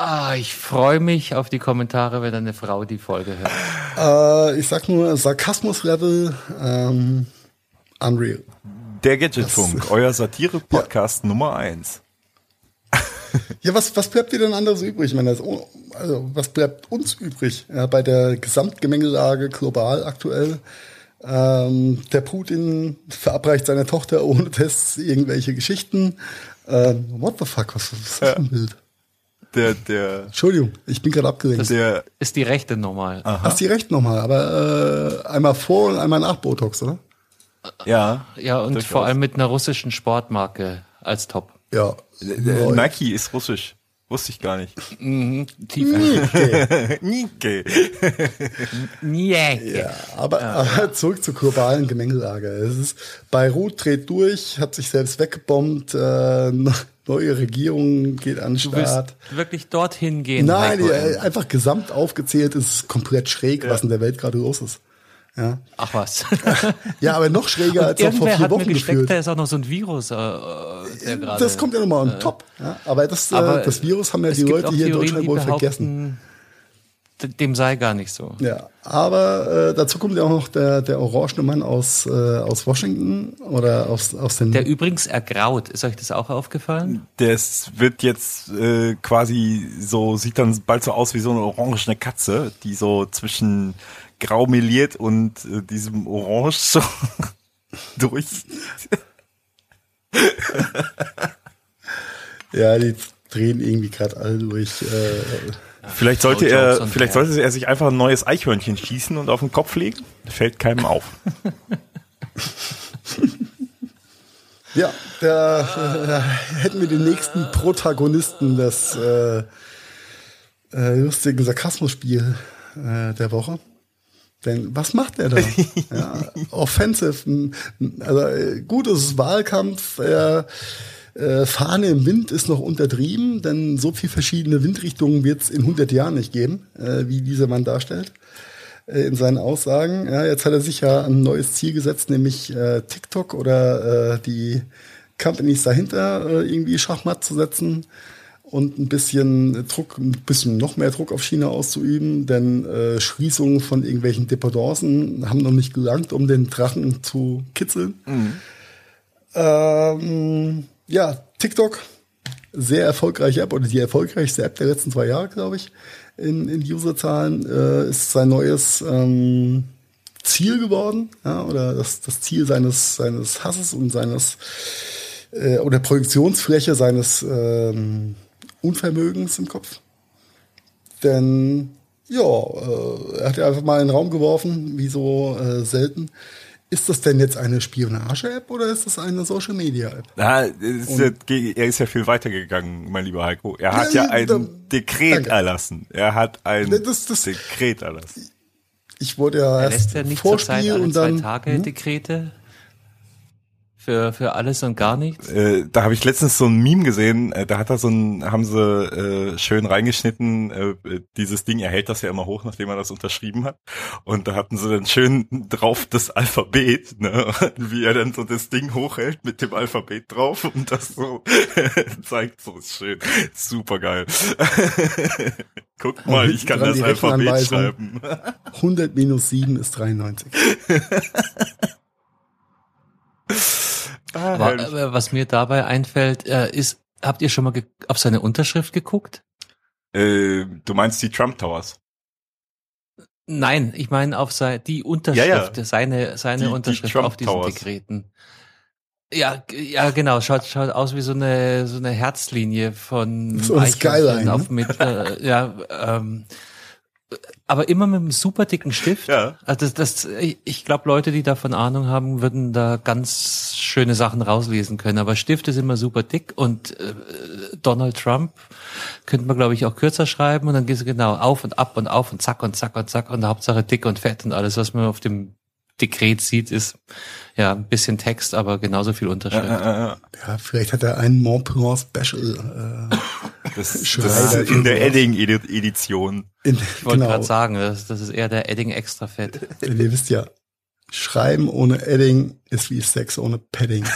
Ah, ich freue mich auf die Kommentare, wenn eine Frau die Folge hört. Äh, ich sag nur Sarkasmus-Level ähm, unreal. Der Gadgetfunk, euer Satire-Podcast Nummer eins. Ja, was, was bleibt dir denn anderes übrig? Ich meine, das, also, was bleibt uns übrig ja, bei der Gesamtgemengelage global aktuell? Ähm, der Putin verabreicht seiner Tochter ohne Tests irgendwelche Geschichten. Ähm, what the fuck, was, was ist das für ein Bild? Der, der, Entschuldigung, ich bin gerade abgelenkt. der, Ist die Rechte normal? Hast die recht nochmal, aber äh, einmal vor und einmal nach Botox, oder? ja. Ja, und Durchaus. vor allem mit einer russischen Sportmarke als Top. Ja. Nike ist russisch. Wusste ich gar nicht. Tief. Nike. <laughs> Yeah. Ja, aber, aber zurück zur globalen Gemengelage. Es ist, Beirut dreht durch, hat sich selbst weggebombt, äh, neue Regierung geht an den Du willst Start. wirklich dorthin gehen. Nein, äh, einfach gesamt aufgezählt ist es komplett schräg, was in der Welt gerade los ist. Ja, Ach was. <laughs> ja aber noch schräger als noch vor vier hat mir Wochen gesteckt, gefühlt. da ist auch noch so ein Virus, äh, äh. Das kommt ja nochmal on top. Ja, aber das, Aber äh, das Virus haben ja die Leute hier in Theorien, Deutschland die wohl vergessen. Dem sei gar nicht so. Ja, aber äh, dazu kommt ja auch noch der, der orangene Mann aus, äh, aus Washington oder aus, aus den Der übrigens ergraut. Ist euch das auch aufgefallen? Das wird jetzt äh, quasi so, sieht dann bald so aus wie so eine orangene Katze, die so zwischen grau meliert und äh, diesem Orange so <laughs> durch. Ja, die drehen irgendwie gerade alle durch. Äh, Vielleicht sollte er, vielleicht sollte er sich einfach ein neues Eichhörnchen schießen und auf den Kopf legen. Fällt keinem auf. <laughs> ja, da äh, hätten wir den nächsten Protagonisten des äh, äh, lustigen Sarkasmus-Spiel äh, der Woche. Denn was macht er da? <laughs> ja, offensive. Also äh, gut, es ist Wahlkampf. Äh, äh, Fahne im Wind ist noch untertrieben, denn so viel verschiedene Windrichtungen wird es in 100 Jahren nicht geben, äh, wie dieser Mann darstellt äh, in seinen Aussagen. Ja, jetzt hat er sich ja ein neues Ziel gesetzt, nämlich äh, TikTok oder äh, die Companies dahinter irgendwie Schachmatt zu setzen und ein bisschen Druck, ein bisschen noch mehr Druck auf China auszuüben, denn äh, Schließungen von irgendwelchen Dependancen haben noch nicht gelangt, um den Drachen zu kitzeln. Ähm, ja, TikTok, sehr erfolgreiche App oder die erfolgreichste App der letzten zwei Jahre, glaube ich, in, in Userzahlen, äh, ist sein neues ähm, Ziel geworden, ja, oder das, das Ziel seines, seines Hasses und seines äh, oder Projektionsfläche seines ähm, Unvermögens im Kopf. Denn ja, äh, er hat ja einfach mal in den Raum geworfen, wie so äh, selten. Ist das denn jetzt eine Spionage-App oder ist das eine Social-Media-App? Ja, er ist ja viel weiter gegangen, mein lieber Heiko. Er hat Ja, ja ein da- Dekret danke. erlassen. Er hat ein Das- das- Dekret erlassen. Ich wurde ja Er erst lässt ja nicht zur Zeit Vorspiel alle und zwei dann Tage hm? Dekrete für, für alles und gar nichts. Äh, da habe ich letztens so ein Meme gesehen, äh, da hat er so ein, haben sie äh, schön reingeschnitten, äh, äh, dieses Ding, er hält das ja immer hoch, nachdem er das unterschrieben hat. Und da hatten sie dann schön drauf das Alphabet, ne? <laughs> wie er dann so das Ding hochhält mit dem Alphabet drauf und das so <laughs> zeigt, so ist schön. Super geil. <laughs> Guckt mal, ich kann das Alphabet schreiben. 100 minus 7 ist 93. Ah, Aber, aber was mir dabei einfällt, äh, ist, habt ihr schon mal auf seine Unterschrift geguckt? äh, du meinst die Trump Towers? Nein, ich meine auf sei, die Unterschrift, Ja, ja. seine, seine Die- die Unterschrift Trump auf diesen Towers. Dekreten. Ja, ja, genau. Schaut, schaut aus wie so eine so eine Herzlinie von So Skyline, ne? auf mit, äh, ja, ähm, aber immer mit einem super dicken Stift. Ja. Also das, das ich- glaube, Leute, die davon Ahnung haben, würden da ganz schöne Sachen rauslesen können. Aber Stift ist immer super dick und äh, Donald Trump könnte man, glaube ich, auch kürzer schreiben und dann gehst du genau auf und ab und auf und zack und zack und zack und Hauptsache dick und fett und alles, was man auf dem Dekret sieht, ist ja ein bisschen Text, aber genauso viel Unterschrift. Äh, äh, Ja, vielleicht hat er einen Montpellier Special. Äh, das, das ist in der. Edding-Edition. in, Ich wollte genau. gerade sagen, das, das ist eher der Edding extra fett. Denn ihr wisst ja, Schreiben ohne Edding ist wie Sex ohne Padding. <laughs>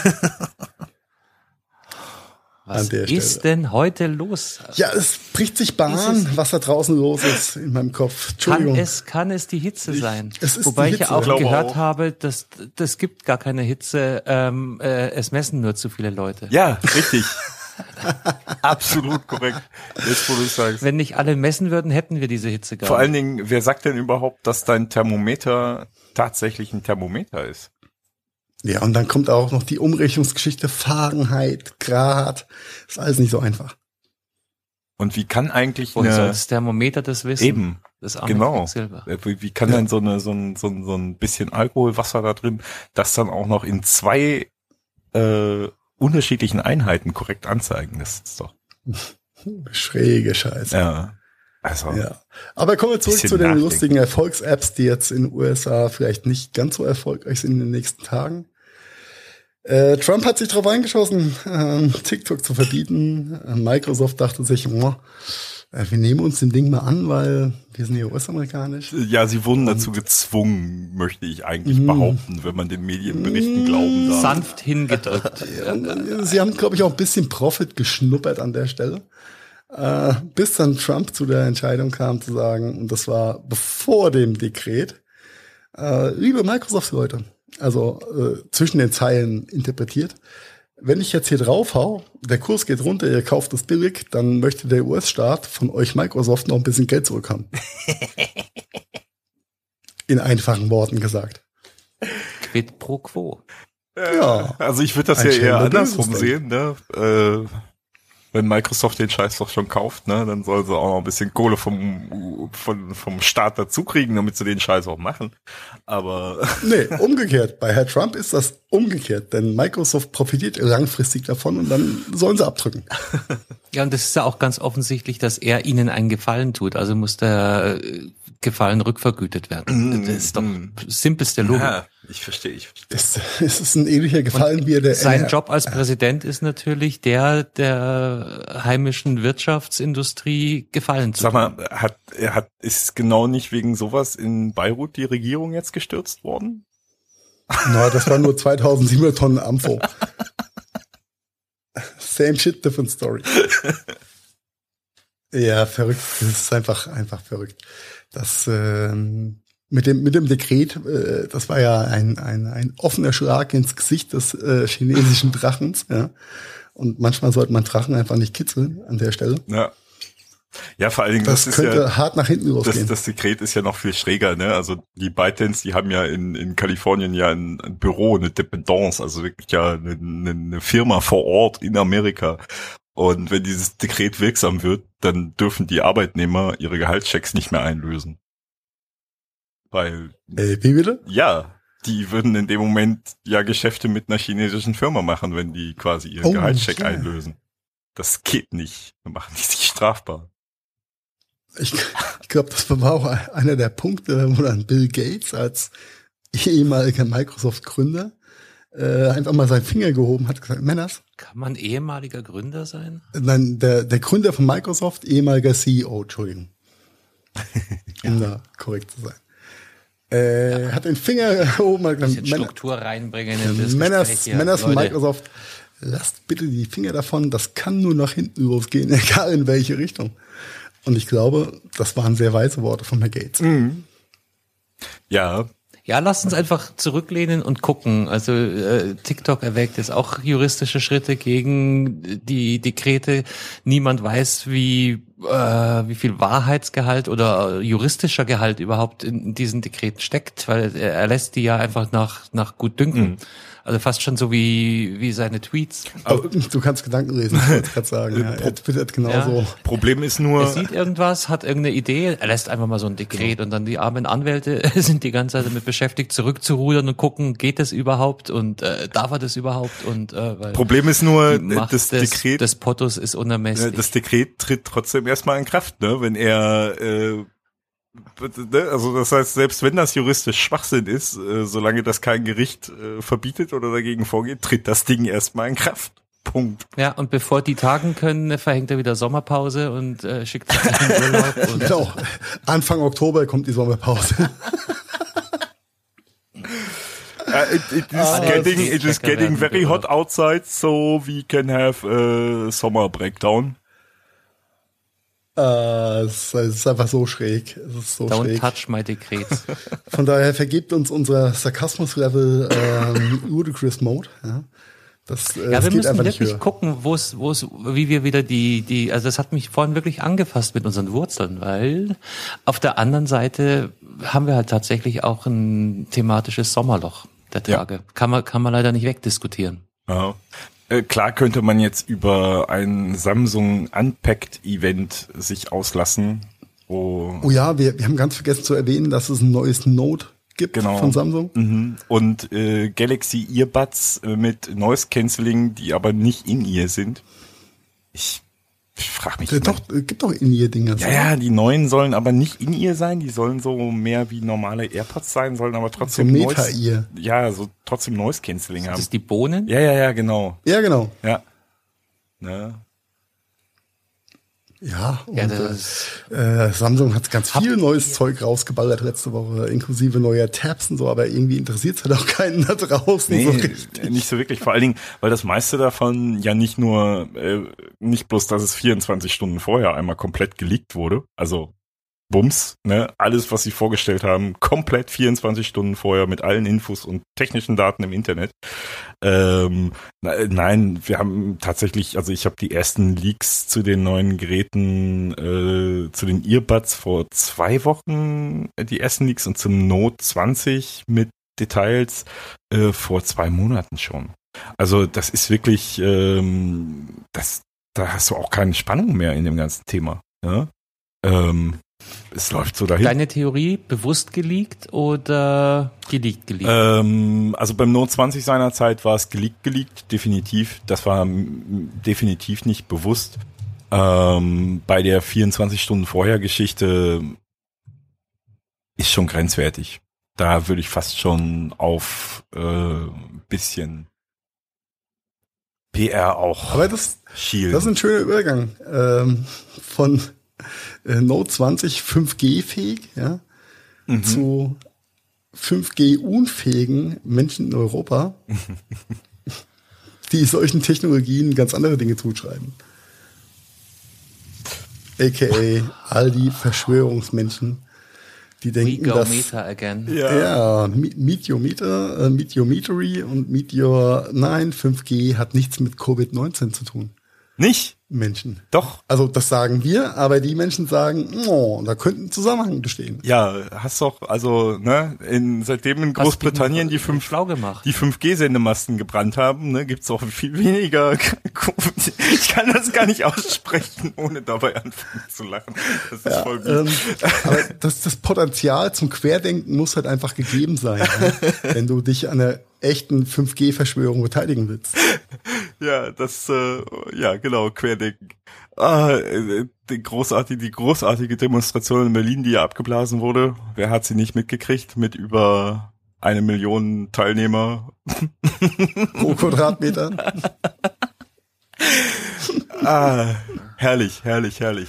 Was ist Stelle. denn heute los? Ja, es bricht sich Bahn, was da draußen los ist in meinem Kopf. Kann Entschuldigung. es, kann es die Hitze sein? es ist Wobei die ich ja Hitze. auch Ich glaube gehört auch. habe, dass das gibt gar keine Hitze. Ähm, äh, es messen nur zu viele Leute. Ja, richtig. <laughs> <laughs> Absolut korrekt. Jetzt, wo du sagst. Wenn nicht alle messen würden, hätten wir diese Hitze gar Vor nicht. allen Dingen, wer sagt denn überhaupt, dass dein Thermometer tatsächlich ein Thermometer ist? Ja, und dann kommt auch noch die Umrechnungsgeschichte Fahrenheit, Grad. Ist alles nicht so einfach. Und wie kann eigentlich soll eine, das Thermometer das wissen? eben, Das arme genau. Quecksilber. Äh, Wie, wie kann denn so eine, so ein, so ein, so ein bisschen Alkoholwasser da drin, das dann auch noch in zwei, äh, unterschiedlichen Einheiten korrekt anzeigen? Das ist doch, Schräge Scheiße. ja. Also, Ja. Aber kommen wir zurück zu den nachdenken. lustigen Erfolgs-Apps, die jetzt in den USA vielleicht nicht ganz so erfolgreich sind in den nächsten Tagen. Äh, Trump hat sich darauf eingeschossen, ähm, TikTok zu verbieten. Äh, Microsoft dachte sich, oh, äh, wir nehmen uns dem Ding mal an, weil wir sind ja US-amerikanisch. Ja, sie wurden dazu gezwungen, möchte ich eigentlich Mhm. behaupten, wenn man den Medienberichten glauben darf. Sanft hingedrückt. <laughs> Äh, Sie haben, glaube ich, auch ein bisschen Profit geschnuppert an der Stelle. Äh, bis dann Trump zu der Entscheidung kam zu sagen, und das war bevor dem Dekret, äh, liebe Microsoft-Leute, also äh, zwischen den Zeilen interpretiert, wenn ich jetzt hier drauf hau, der Kurs geht runter, ihr kauft es billig, dann möchte der US-Staat von euch Microsoft noch ein bisschen Geld zurückhaben. <laughs> In einfachen Worten gesagt. Quid pro quo. Ja. Also ich würde das Ein ja eher andersrum sehen, ne? Äh, wenn Microsoft den Scheiß doch schon kauft, ne, dann soll sie auch noch ein bisschen Kohle vom, vom, vom Staat dazu kriegen, damit sie den Scheiß auch machen. Aber <laughs> Nee, umgekehrt. Bei Herr Trump ist das umgekehrt, denn Microsoft profitiert langfristig davon und dann sollen sie abdrücken. Ja, und das ist ja auch ganz offensichtlich, dass er ihnen einen Gefallen tut. Also muss der äh, Gefallen rückvergütet werden. Das ist doch simpelste Logik. ja, ich verstehe, ich verstehe. Es, es ist ein ähnlicher Gefallen, wie er der Sein Job als Präsident ist natürlich der der heimischen Wirtschaftsindustrie Gefallen zu Sag mal, hat, er hat, ist genau nicht wegen sowas in Beirut die Regierung jetzt gestürzt worden? Na, das war nur 2700 Tonnen Ampho. Same shit, different story. <laughs> Ja, verrückt. Das ist einfach, einfach verrückt. Das ähm, mit dem mit dem Dekret, äh, das war ja ein, ein, ein offener Schlag ins Gesicht des äh, chinesischen <laughs> Drachens. Ja. Und manchmal sollte man Drachen einfach nicht kitzeln an der Stelle. Ja. Ja, vor allen Dingen, Das, das, ist könnte ja, hart nach hinten das, losgehen. das Dekret ist ja noch viel schräger, ne? Also die ByteDance, die haben ja in, in Kalifornien ja ein, ein Büro, eine Dependance, also wirklich ja eine, eine, eine Firma vor Ort in Amerika. Und wenn dieses Dekret wirksam wird, dann dürfen die Arbeitnehmer ihre Gehaltschecks nicht mehr einlösen. Weil, äh, wie bitte? ja, die würden in dem Moment ja Geschäfte mit einer chinesischen Firma machen, wenn die quasi ihren Oh, Gehaltscheck ja. einlösen. Das geht nicht. Dann machen die sich strafbar. Ich, ich glaube, das war auch einer der Punkte, wo dann Bill Gates als ehemaliger Microsoft-Gründer äh, einfach mal seinen Finger gehoben hat, gesagt, Männers, Kann man ehemaliger Gründer sein? nein, der, der Gründer von Microsoft, ehemaliger CEO, Entschuldigung. <laughs> Um da korrekt zu sein. Äh, Hat den Finger gehoben, hat gesagt, Männer, Struktur reinbringen in das Männers. Männers von Microsoft, lasst bitte die Finger davon, das kann nur nach hinten losgehen, <laughs> egal in welche Richtung. Und ich glaube, das waren sehr weise Worte von Herrn Gates. Ja, Ja, lasst uns einfach zurücklehnen und gucken. Also äh, TikTok erwägt jetzt auch juristische Schritte gegen die Dekrete. Niemand weiß, wie äh, wie viel Wahrheitsgehalt oder juristischer Gehalt überhaupt in diesen Dekreten steckt, weil er, er lässt die ja einfach nach nach gut dünken. Also fast schon so wie wie seine Tweets. Aber du kannst Gedanken lesen, ich wollte gerade sagen. Ja, er twittert genauso. Problem ist Er nur, sieht irgendwas, hat irgendeine Idee, er lässt einfach mal so ein Dekret und dann die armen Anwälte <laughs> sind die ganze Zeit damit beschäftigt, zurückzurudern und gucken, geht das überhaupt und äh, darf er das überhaupt und äh, weil Problem ist nur, das Dekret, des Pottos ist äh, unermesslich. das Dekret tritt trotzdem erstmal in Kraft, ne? Wenn er, äh, Ne, also das heißt, selbst wenn das juristisch Schwachsinn ist, äh, solange das kein Gericht äh, verbietet oder dagegen vorgeht, tritt das Ding erstmal in Kraft. Punkt. Ja, und bevor die tagen können, verhängt er wieder Sommerpause und äh, schickt sich in den Urlaub. <laughs> Und Genau. Anfang Oktober kommt die Sommerpause. Uh, <laughs> it, it is Ah, getting, it is getting very bitte. hot outside, so we can have a summer breakdown. Äh, es ist einfach so schräg. Es ist so Don't schräg. touch my Dekret. <laughs> Von daher vergebt uns unser Sarkasmus-Level ähm, Ludicrous Mode. Ja, das, äh, Ja, das wir müssen wirklich höher. gucken, wo es, wo es, wie wir wieder die, die, also das hat mich vorhin wirklich angefasst mit unseren Wurzeln, weil auf der anderen Seite haben wir halt tatsächlich auch ein thematisches Sommerloch der Ja. Tage. Kann man, kann man leider nicht wegdiskutieren. Ja. Äh, klar könnte man jetzt über ein Samsung Unpacked Event sich auslassen, wo Oh ja, wir, wir haben ganz vergessen zu erwähnen, dass es ein neues Note gibt Genau. von Samsung. Mhm. Und äh, Galaxy Earbuds äh, mit Noise Cancelling, die aber nicht in ihr sind. Ich, ich frage mich. Äh, Doch, äh, gibt doch in ihr Dinge. Ja, ja, die neuen sollen aber nicht in ihr sein, die sollen so mehr wie normale AirPods sein, sollen aber So trotzdem Meta-Ear. Ja, so trotzdem Noise Cancelling Das haben. ist die Bohnen. Ja, ja, ja, genau. Ja, genau. Ja. Ne? Ja, und, Ja, das äh, Samsung hat ganz viel neues Zeug rausgeballert letzte Woche, inklusive neuer Tabs und so, aber irgendwie interessiert es halt auch <laughs> keinen da draußen Nee, so richtig. nicht so wirklich. Vor allen Dingen, weil das meiste davon ja nicht nur, äh, nicht bloß, dass es 24 Stunden vorher einmal komplett geleakt wurde, also Bums, ne, alles, was sie vorgestellt haben, komplett 24 Stunden vorher mit allen Infos und technischen Daten im Internet. Ähm, nein, wir haben tatsächlich, also ich habe die ersten Leaks zu den neuen Geräten, äh, zu den Earbuds vor zwei Wochen, äh, die ersten Leaks und zum Note 20 mit Details äh, vor zwei Monaten schon. Also das ist wirklich, ähm, das, da hast du auch keine Spannung mehr in dem ganzen Thema. Ja? Ähm, es läuft so dahin. Deine Theorie bewusst geleakt oder geleakt geleakt? Ähm, also beim Note 20 seinerzeit war es geleakt, geleakt, definitiv. Das war definitiv nicht bewusst. Ähm, bei der 24 Stunden vorher Geschichte ist schon grenzwertig. Da würde ich fast schon auf äh, bisschen PR auch Aber das, schielen. das ist ein schöner Übergang ähm, von Note 20 5G-fähig ja, Mhm. zu 5G-unfähigen Menschen in Europa, <laughs> die solchen Technologien ganz andere Dinge zuschreiben. AKA all die Verschwörungsmenschen, die We denken, go dass Meta again. ja, Mi- Meet Your Meter, äh, Meet Your Metery und Meet Your, nein, 5G hat nichts mit Covid-19 zu tun. Nicht? Menschen. Doch. Also das sagen wir, aber die Menschen sagen, oh, da könnte ein Zusammenhang bestehen. Ja, hast doch, also, ne, in, seitdem in Großbritannien die fünf schlau gemacht. die 5G-Sendemasten gebrannt haben, ne, gibt's auch viel weniger. <laughs> Ich kann das gar nicht aussprechen, ohne dabei anfangen zu lachen. Das ist voll gut. Ähm, aber das, das Potenzial zum Querdenken muss halt einfach gegeben sein, ne? <laughs> wenn du dich an einer echten 5G-Verschwörung beteiligen willst. <laughs> Ja, das, äh, ja, genau, Querdenken. Ah, äh, die großartige, die großartige Demonstration in Berlin, die ja abgeblasen wurde. Wer hat sie nicht mitgekriegt? Mit über eine Million Teilnehmer. <laughs> Pro Quadratmeter. <laughs> Ah, herrlich, herrlich, herrlich.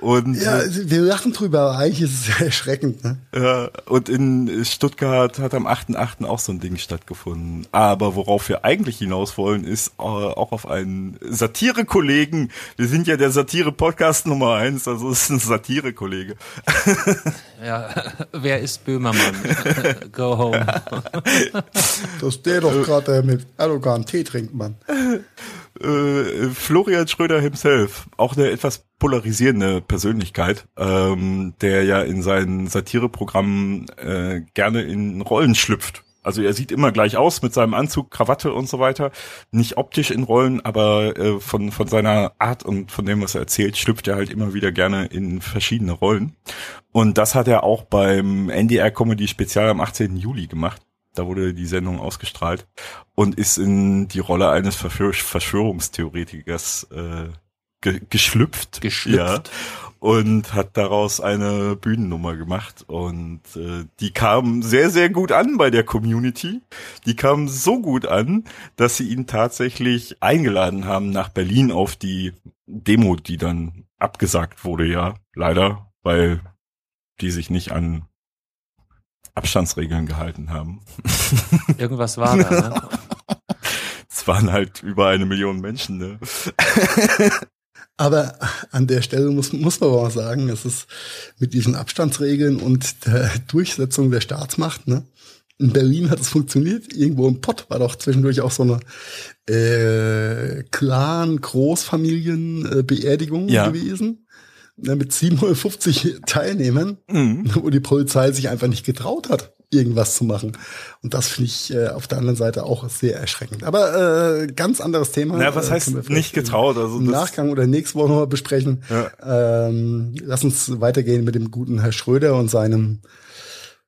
Und Ja, wir lachen drüber, aber eigentlich ist es <laughs> ja erschreckend. Ne? Ja, und in Stuttgart hat am 8.8. auch so ein Ding stattgefunden. Aber worauf wir eigentlich hinaus wollen, ist äh, auch auf einen Satire-Kollegen. Wir sind ja der Satire-Podcast Nummer eins, also es ist ein Satire-Kollege. <laughs> Ja, wer ist Böhmermann? <laughs> Go home. Das ist der doch gerade der mit Erdogan Tee trinkt, Mann. Äh, Florian Schröder himself, auch eine etwas polarisierende Persönlichkeit, ähm, der ja in seinen Satireprogrammen äh, gerne in Rollen schlüpft. Also er sieht immer gleich aus mit seinem Anzug, Krawatte und so weiter. Nicht optisch in Rollen, aber äh, von, von seiner Art und von dem, was er erzählt, schlüpft er halt immer wieder gerne in verschiedene Rollen. Und das hat er auch beim NDR Comedy Spezial am 18. Juli gemacht. Da wurde die Sendung ausgestrahlt und ist in die Rolle eines Verschwör Verschwörungstheoretikers äh, ge geschlüpft. Geschlüpft. Ja, und hat daraus eine Bühnennummer gemacht. Und äh, die kam sehr, sehr gut an bei der Community. Die kam so gut an, dass sie ihn tatsächlich eingeladen haben nach Berlin auf die Demo, die dann abgesagt wurde, ja, leider, weil die sich nicht an Abstandsregeln gehalten haben. <laughs> Irgendwas war da, ne? <laughs> Es waren halt über eine Million Menschen, ne? <laughs> Aber an der Stelle muss, muss man aber sagen, es ist mit diesen Abstandsregeln und der Durchsetzung der Staatsmacht, ne? In Berlin hat es funktioniert. Irgendwo im Pott war doch zwischendurch auch so eine äh, Clan-Großfamilien-Beerdigung Ja. gewesen. Ne, mit 750 Teilnehmern, Mhm. wo die Polizei sich einfach nicht getraut hat, irgendwas zu machen. Und das finde ich äh, auf der anderen Seite auch sehr erschreckend. Aber äh, ganz anderes Thema. Na, was Äh, heißt vielleicht nicht getraut? Also Im das- Nachgang oder nächste Woche nochmal besprechen. Ähm, lass uns weitergehen mit dem guten Herr Schröder und seinem,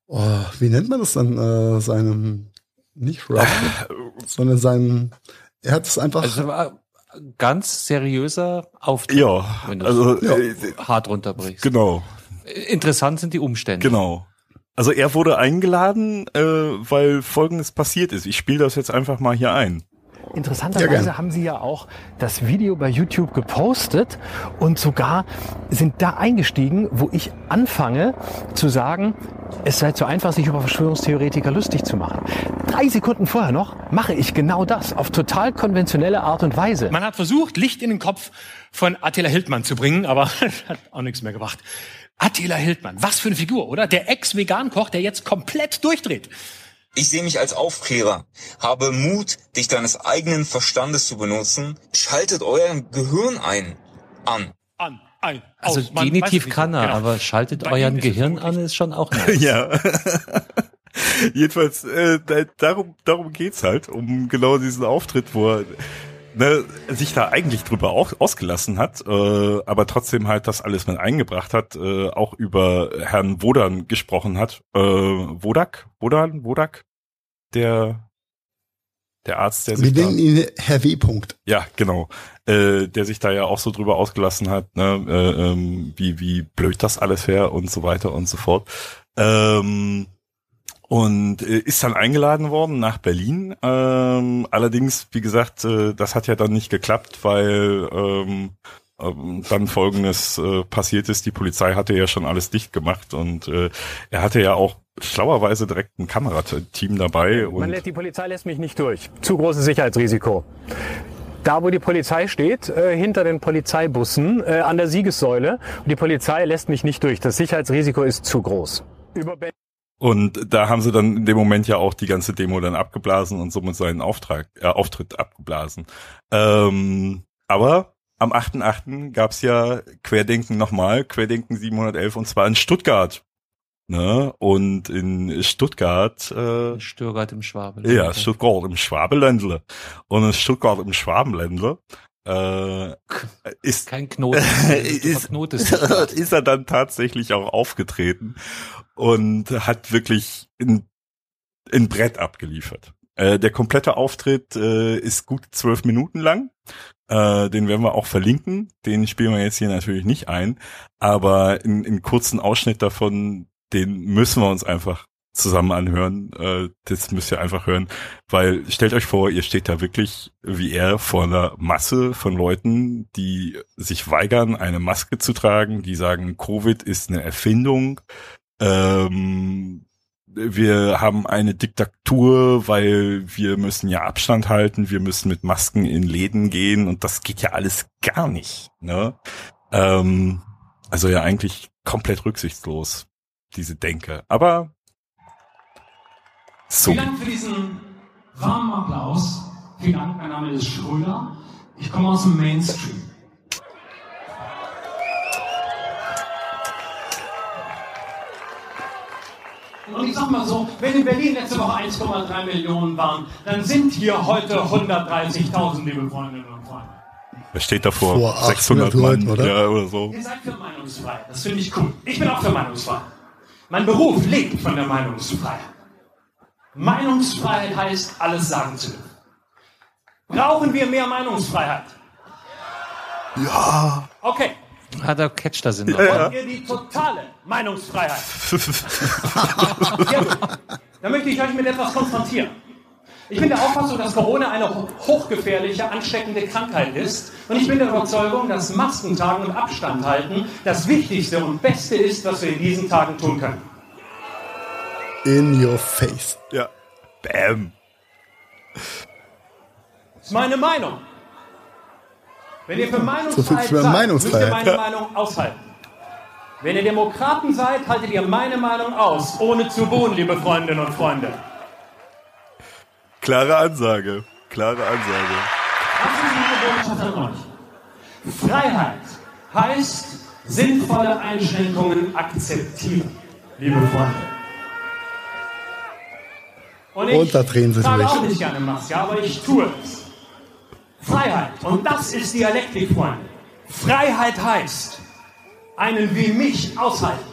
oh, wie nennt man das dann, äh, seinem, nicht Rap, <laughs> sondern seinem, er hat es einfach, Also ganz seriöser Auftritt, Ja, also Ja. äh, hart runterbrichst. genau, Interessant sind die Umstände. genau. Also er wurde eingeladen, äh, weil Folgendes passiert ist. Ich spiele das jetzt einfach mal hier ein. Ja, Interessanterweise gerne. haben Sie ja auch das Video bei YouTube gepostet und sogar sind da eingestiegen, wo ich anfange zu sagen, es sei zu einfach, sich über Verschwörungstheoretiker lustig zu machen. Drei Sekunden vorher noch mache ich genau das auf total konventionelle Art und Weise. Man hat versucht, Licht in den Kopf von Attila Hildmann zu bringen, aber <laughs> hat auch nichts mehr gebracht. Attila Hildmann, was für eine Figur, oder? Der Ex-Vegan-Koch, der jetzt komplett durchdreht. Ich sehe mich als Aufklärer, habe Mut, dich deines eigenen Verstandes zu benutzen. Schaltet euer Gehirn ein, an. An, ein, Also weiß genitiv kann er, Genau. aber schaltet Bei euren Gehirn an, ist schon auch <laughs> nice. Ja. Jedenfalls, äh, da, darum, darum geht's halt, um genau diesen Auftritt, wo er ne, sich da eigentlich drüber auch ausgelassen hat, äh, aber trotzdem halt das alles mit eingebracht hat, äh, auch über Herrn Wodan gesprochen hat. Äh, Wodak? Wodan? Wodak? Der, der Arzt, der wir sich da, nennen ihn Herr W. Punkt. ja, genau, äh, der sich da ja auch so drüber ausgelassen hat, ne, äh, ähm, wie, wie blöd das alles wäre und so weiter und so fort. Ähm, und äh, ist dann eingeladen worden nach Berlin. Ähm, allerdings, wie gesagt, äh, das hat ja dann nicht geklappt, weil ähm, ähm, dann folgendes äh, passiert ist. Die Polizei hatte ja schon alles dicht gemacht und äh, er hatte ja auch schlauerweise direkt ein Kamerateam dabei. Man lässt, die Polizei lässt mich nicht durch. Zu großes Sicherheitsrisiko. Da, wo die Polizei steht, äh, hinter den Polizeibussen äh, an der Siegessäule. Und die Polizei lässt mich nicht durch. Das Sicherheitsrisiko ist zu groß. Über Berlin Und da haben sie dann in dem Moment ja auch die ganze Demo dann abgeblasen und somit seinen Auftrag, äh, Auftritt abgeblasen. Ähm, aber am 8.8. gab's ja Querdenken nochmal, Querdenken 711 und zwar in Stuttgart. Ne? Und in Stuttgart, äh, Stuttgart im Schwabel. ja, Stuttgart im Schwabeländle. Und in Stuttgart im Schwabenländle äh, ist Kein Knoten. <laughs> Ist, verknotest. <laughs> ist er dann tatsächlich auch aufgetreten und hat wirklich ein, ein Brett abgeliefert. Äh, der komplette Auftritt äh, ist gut zwölf Minuten lang. Äh, den werden wir auch verlinken. Den spielen wir jetzt hier natürlich nicht ein. Aber in, in kurzen Ausschnitt davon, den müssen wir uns einfach zusammen anhören. Äh, das müsst ihr einfach hören, weil stellt euch vor, ihr steht da wirklich wie er vor einer Masse von Leuten, die sich weigern, eine Maske zu tragen, die sagen, Covid ist eine Erfindung. Ähm, wir haben eine Diktatur, weil wir müssen ja Abstand halten, wir müssen mit Masken in Läden gehen und das geht ja alles gar nicht. Ne? Ähm, also ja eigentlich komplett rücksichtslos, diese Denke. Aber. Vielen Dank für diesen warmen Applaus. Vielen Dank, mein Name ist Schröder. Ich komme aus dem Mainstream. Und ich sag mal so, wenn in Berlin letzte Woche 1,3 Millionen waren, dann sind hier heute 130.000, liebe Freundinnen und Freunde. Wer steht davor? Vor 600 800 Leuten, Mann, oder? Ja, oder so. Ihr seid für Meinungsfreiheit, das finde ich cool. Ich bin auch für Meinungsfreiheit. Mein Beruf lebt von der Meinungsfreiheit. Meinungsfreiheit heißt, alles sagen zu dürfen. Brauchen wir mehr Meinungsfreiheit? Ja. Okay. Hat er catcht da Sinn. noch. Wollt ihr die totale Meinungsfreiheit? Gut. Dann möchte ich euch mit etwas konfrontieren. Ich bin der Auffassung, dass Corona eine hochgefährliche, ansteckende Krankheit ist. Und ich bin der Überzeugung, dass Masken tragen und Abstand halten das Wichtigste und Beste ist, was wir in diesen Tagen tun können. In your face. Ja. Bam. Das ist meine Meinung. Wenn ihr für Meinungsfreiheit So seid, Meinungsfreiheit. müsst ihr meine Meinung aushalten. Wenn ihr Demokraten seid, haltet ihr meine Meinung aus, ohne zu buhen, liebe Freundinnen und Freunde. Klare Ansage. Klare Ansage. Das ist meine Botschaft an euch. Freiheit heißt sinnvolle Einschränkungen akzeptieren, liebe Freunde. Und ich Und da drehen sie trage durch. auch nicht gerne Maske, aber ich tue es. Freiheit, und das ist Dialektik, Freunde. Freiheit heißt, einen wie mich aushalten.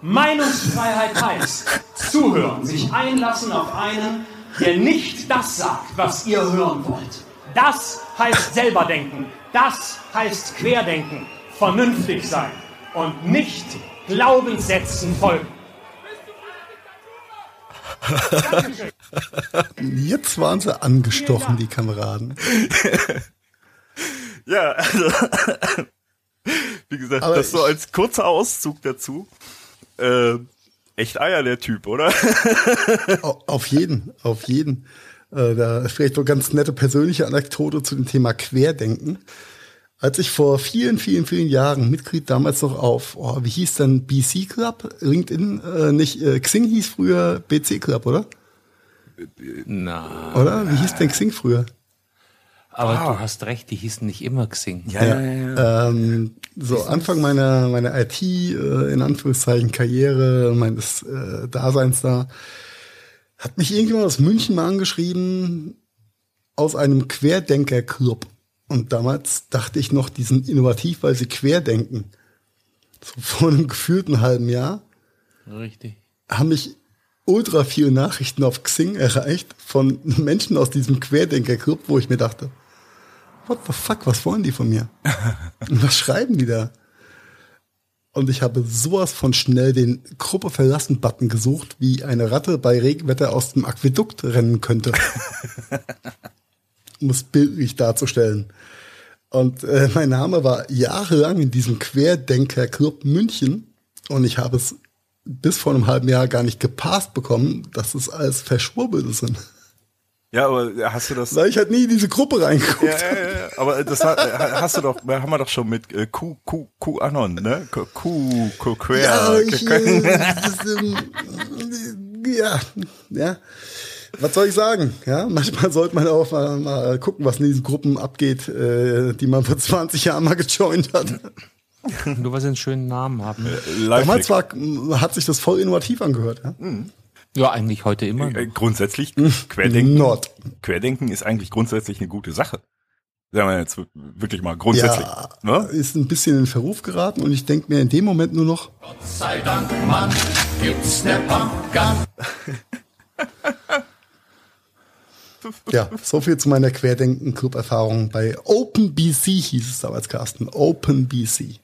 Meinungsfreiheit heißt, zuhören, sich einlassen auf einen, der nicht das sagt, was ihr hören wollt. Das heißt selber denken. Das heißt querdenken, vernünftig sein und nicht Glaubenssätzen folgen. <laughs> Jetzt waren sie angestochen, die Kameraden. <laughs> Ja, also, <laughs> wie gesagt, Aber das so als kurzer Auszug dazu. Äh, echt Eier, der Typ, oder? Au- Auf jeden, auf jeden. Äh, da ist vielleicht noch ganz nette persönliche Anekdote zu dem Thema Querdenken. Als ich vor vielen, vielen, vielen Jahren Mitglied damals noch auf, oh, wie hieß denn BC Club? LinkedIn, äh, nicht, äh, Xing hieß früher BC Club, oder? Na, Oder? Wie hieß denn Xing früher? aber Ah. du hast recht, die hießen nicht immer Xing. Ähm, so Anfang meiner, meiner IT, äh, in Anführungszeichen Karriere, meines äh, Daseins da, hat mich irgendjemand aus München mal angeschrieben, aus einem Querdenker-Club. Und damals dachte ich noch, die sind innovativ, weil sie querdenken. So vor einem gefühlten halben Jahr Richtig. haben mich ultra viele Nachrichten auf Xing erreicht von Menschen aus diesem Querdenker-Club, wo ich mir dachte, what the fuck, was wollen die von mir? <laughs> Und was schreiben die da? Und ich habe sowas von schnell den Gruppe verlassen Button gesucht, wie eine Ratte bei Regenwetter aus dem Aquädukt rennen könnte. <laughs> um es bildlich darzustellen. Und äh, mein Name war jahrelang in diesem Querdenker-Club München und ich habe es bis vor einem halben Jahr gar nicht gepasst bekommen, dass es alles Verschwurbelte sind. Ja, aber hast du das? Weil ich halt nie in diese Gruppe reingeguckt Ja, ja, ja, aber das ha- hast du doch, haben wir doch schon mit äh, Q, Q, Q Anon, ne? Q, Q, Q queer. Ja, ich, äh, das, ähm, ja, ja. Was soll ich sagen? Ja, manchmal sollte man auch mal, mal gucken, was in diesen Gruppen abgeht, äh, die man vor 20 Jahren mal gejoint hat. Nur weil sie einen schönen Namen haben. Damals war, hat sich das voll innovativ angehört. Ja? Ja, eigentlich heute immer. äh, grundsätzlich Querdenken. Not. Querdenken ist eigentlich grundsätzlich eine gute Sache. Sagen wir jetzt wirklich mal grundsätzlich. Ja, Ne? ist ein bisschen in Verruf geraten und ich denke mir in dem Moment nur noch, sei Dank, Mann, gibt's ne Pumpgun. Ja, so viel zu meiner Querdenken-Club-Erfahrung bei OpenBC hieß es damals, Carsten. OpenBC.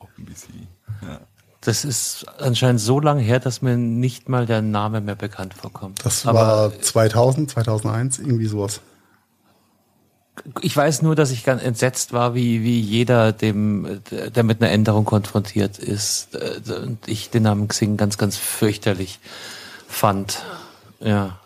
Das ist anscheinend so lange her, dass mir nicht mal der Name mehr bekannt vorkommt. Das Aber war 2000, 2001, irgendwie sowas. ich weiß nur, dass ich ganz entsetzt war, wie, wie jeder, dem, der mit einer Änderung konfrontiert ist, äh, und ich den Namen Xing ganz, ganz fürchterlich fand. Ja.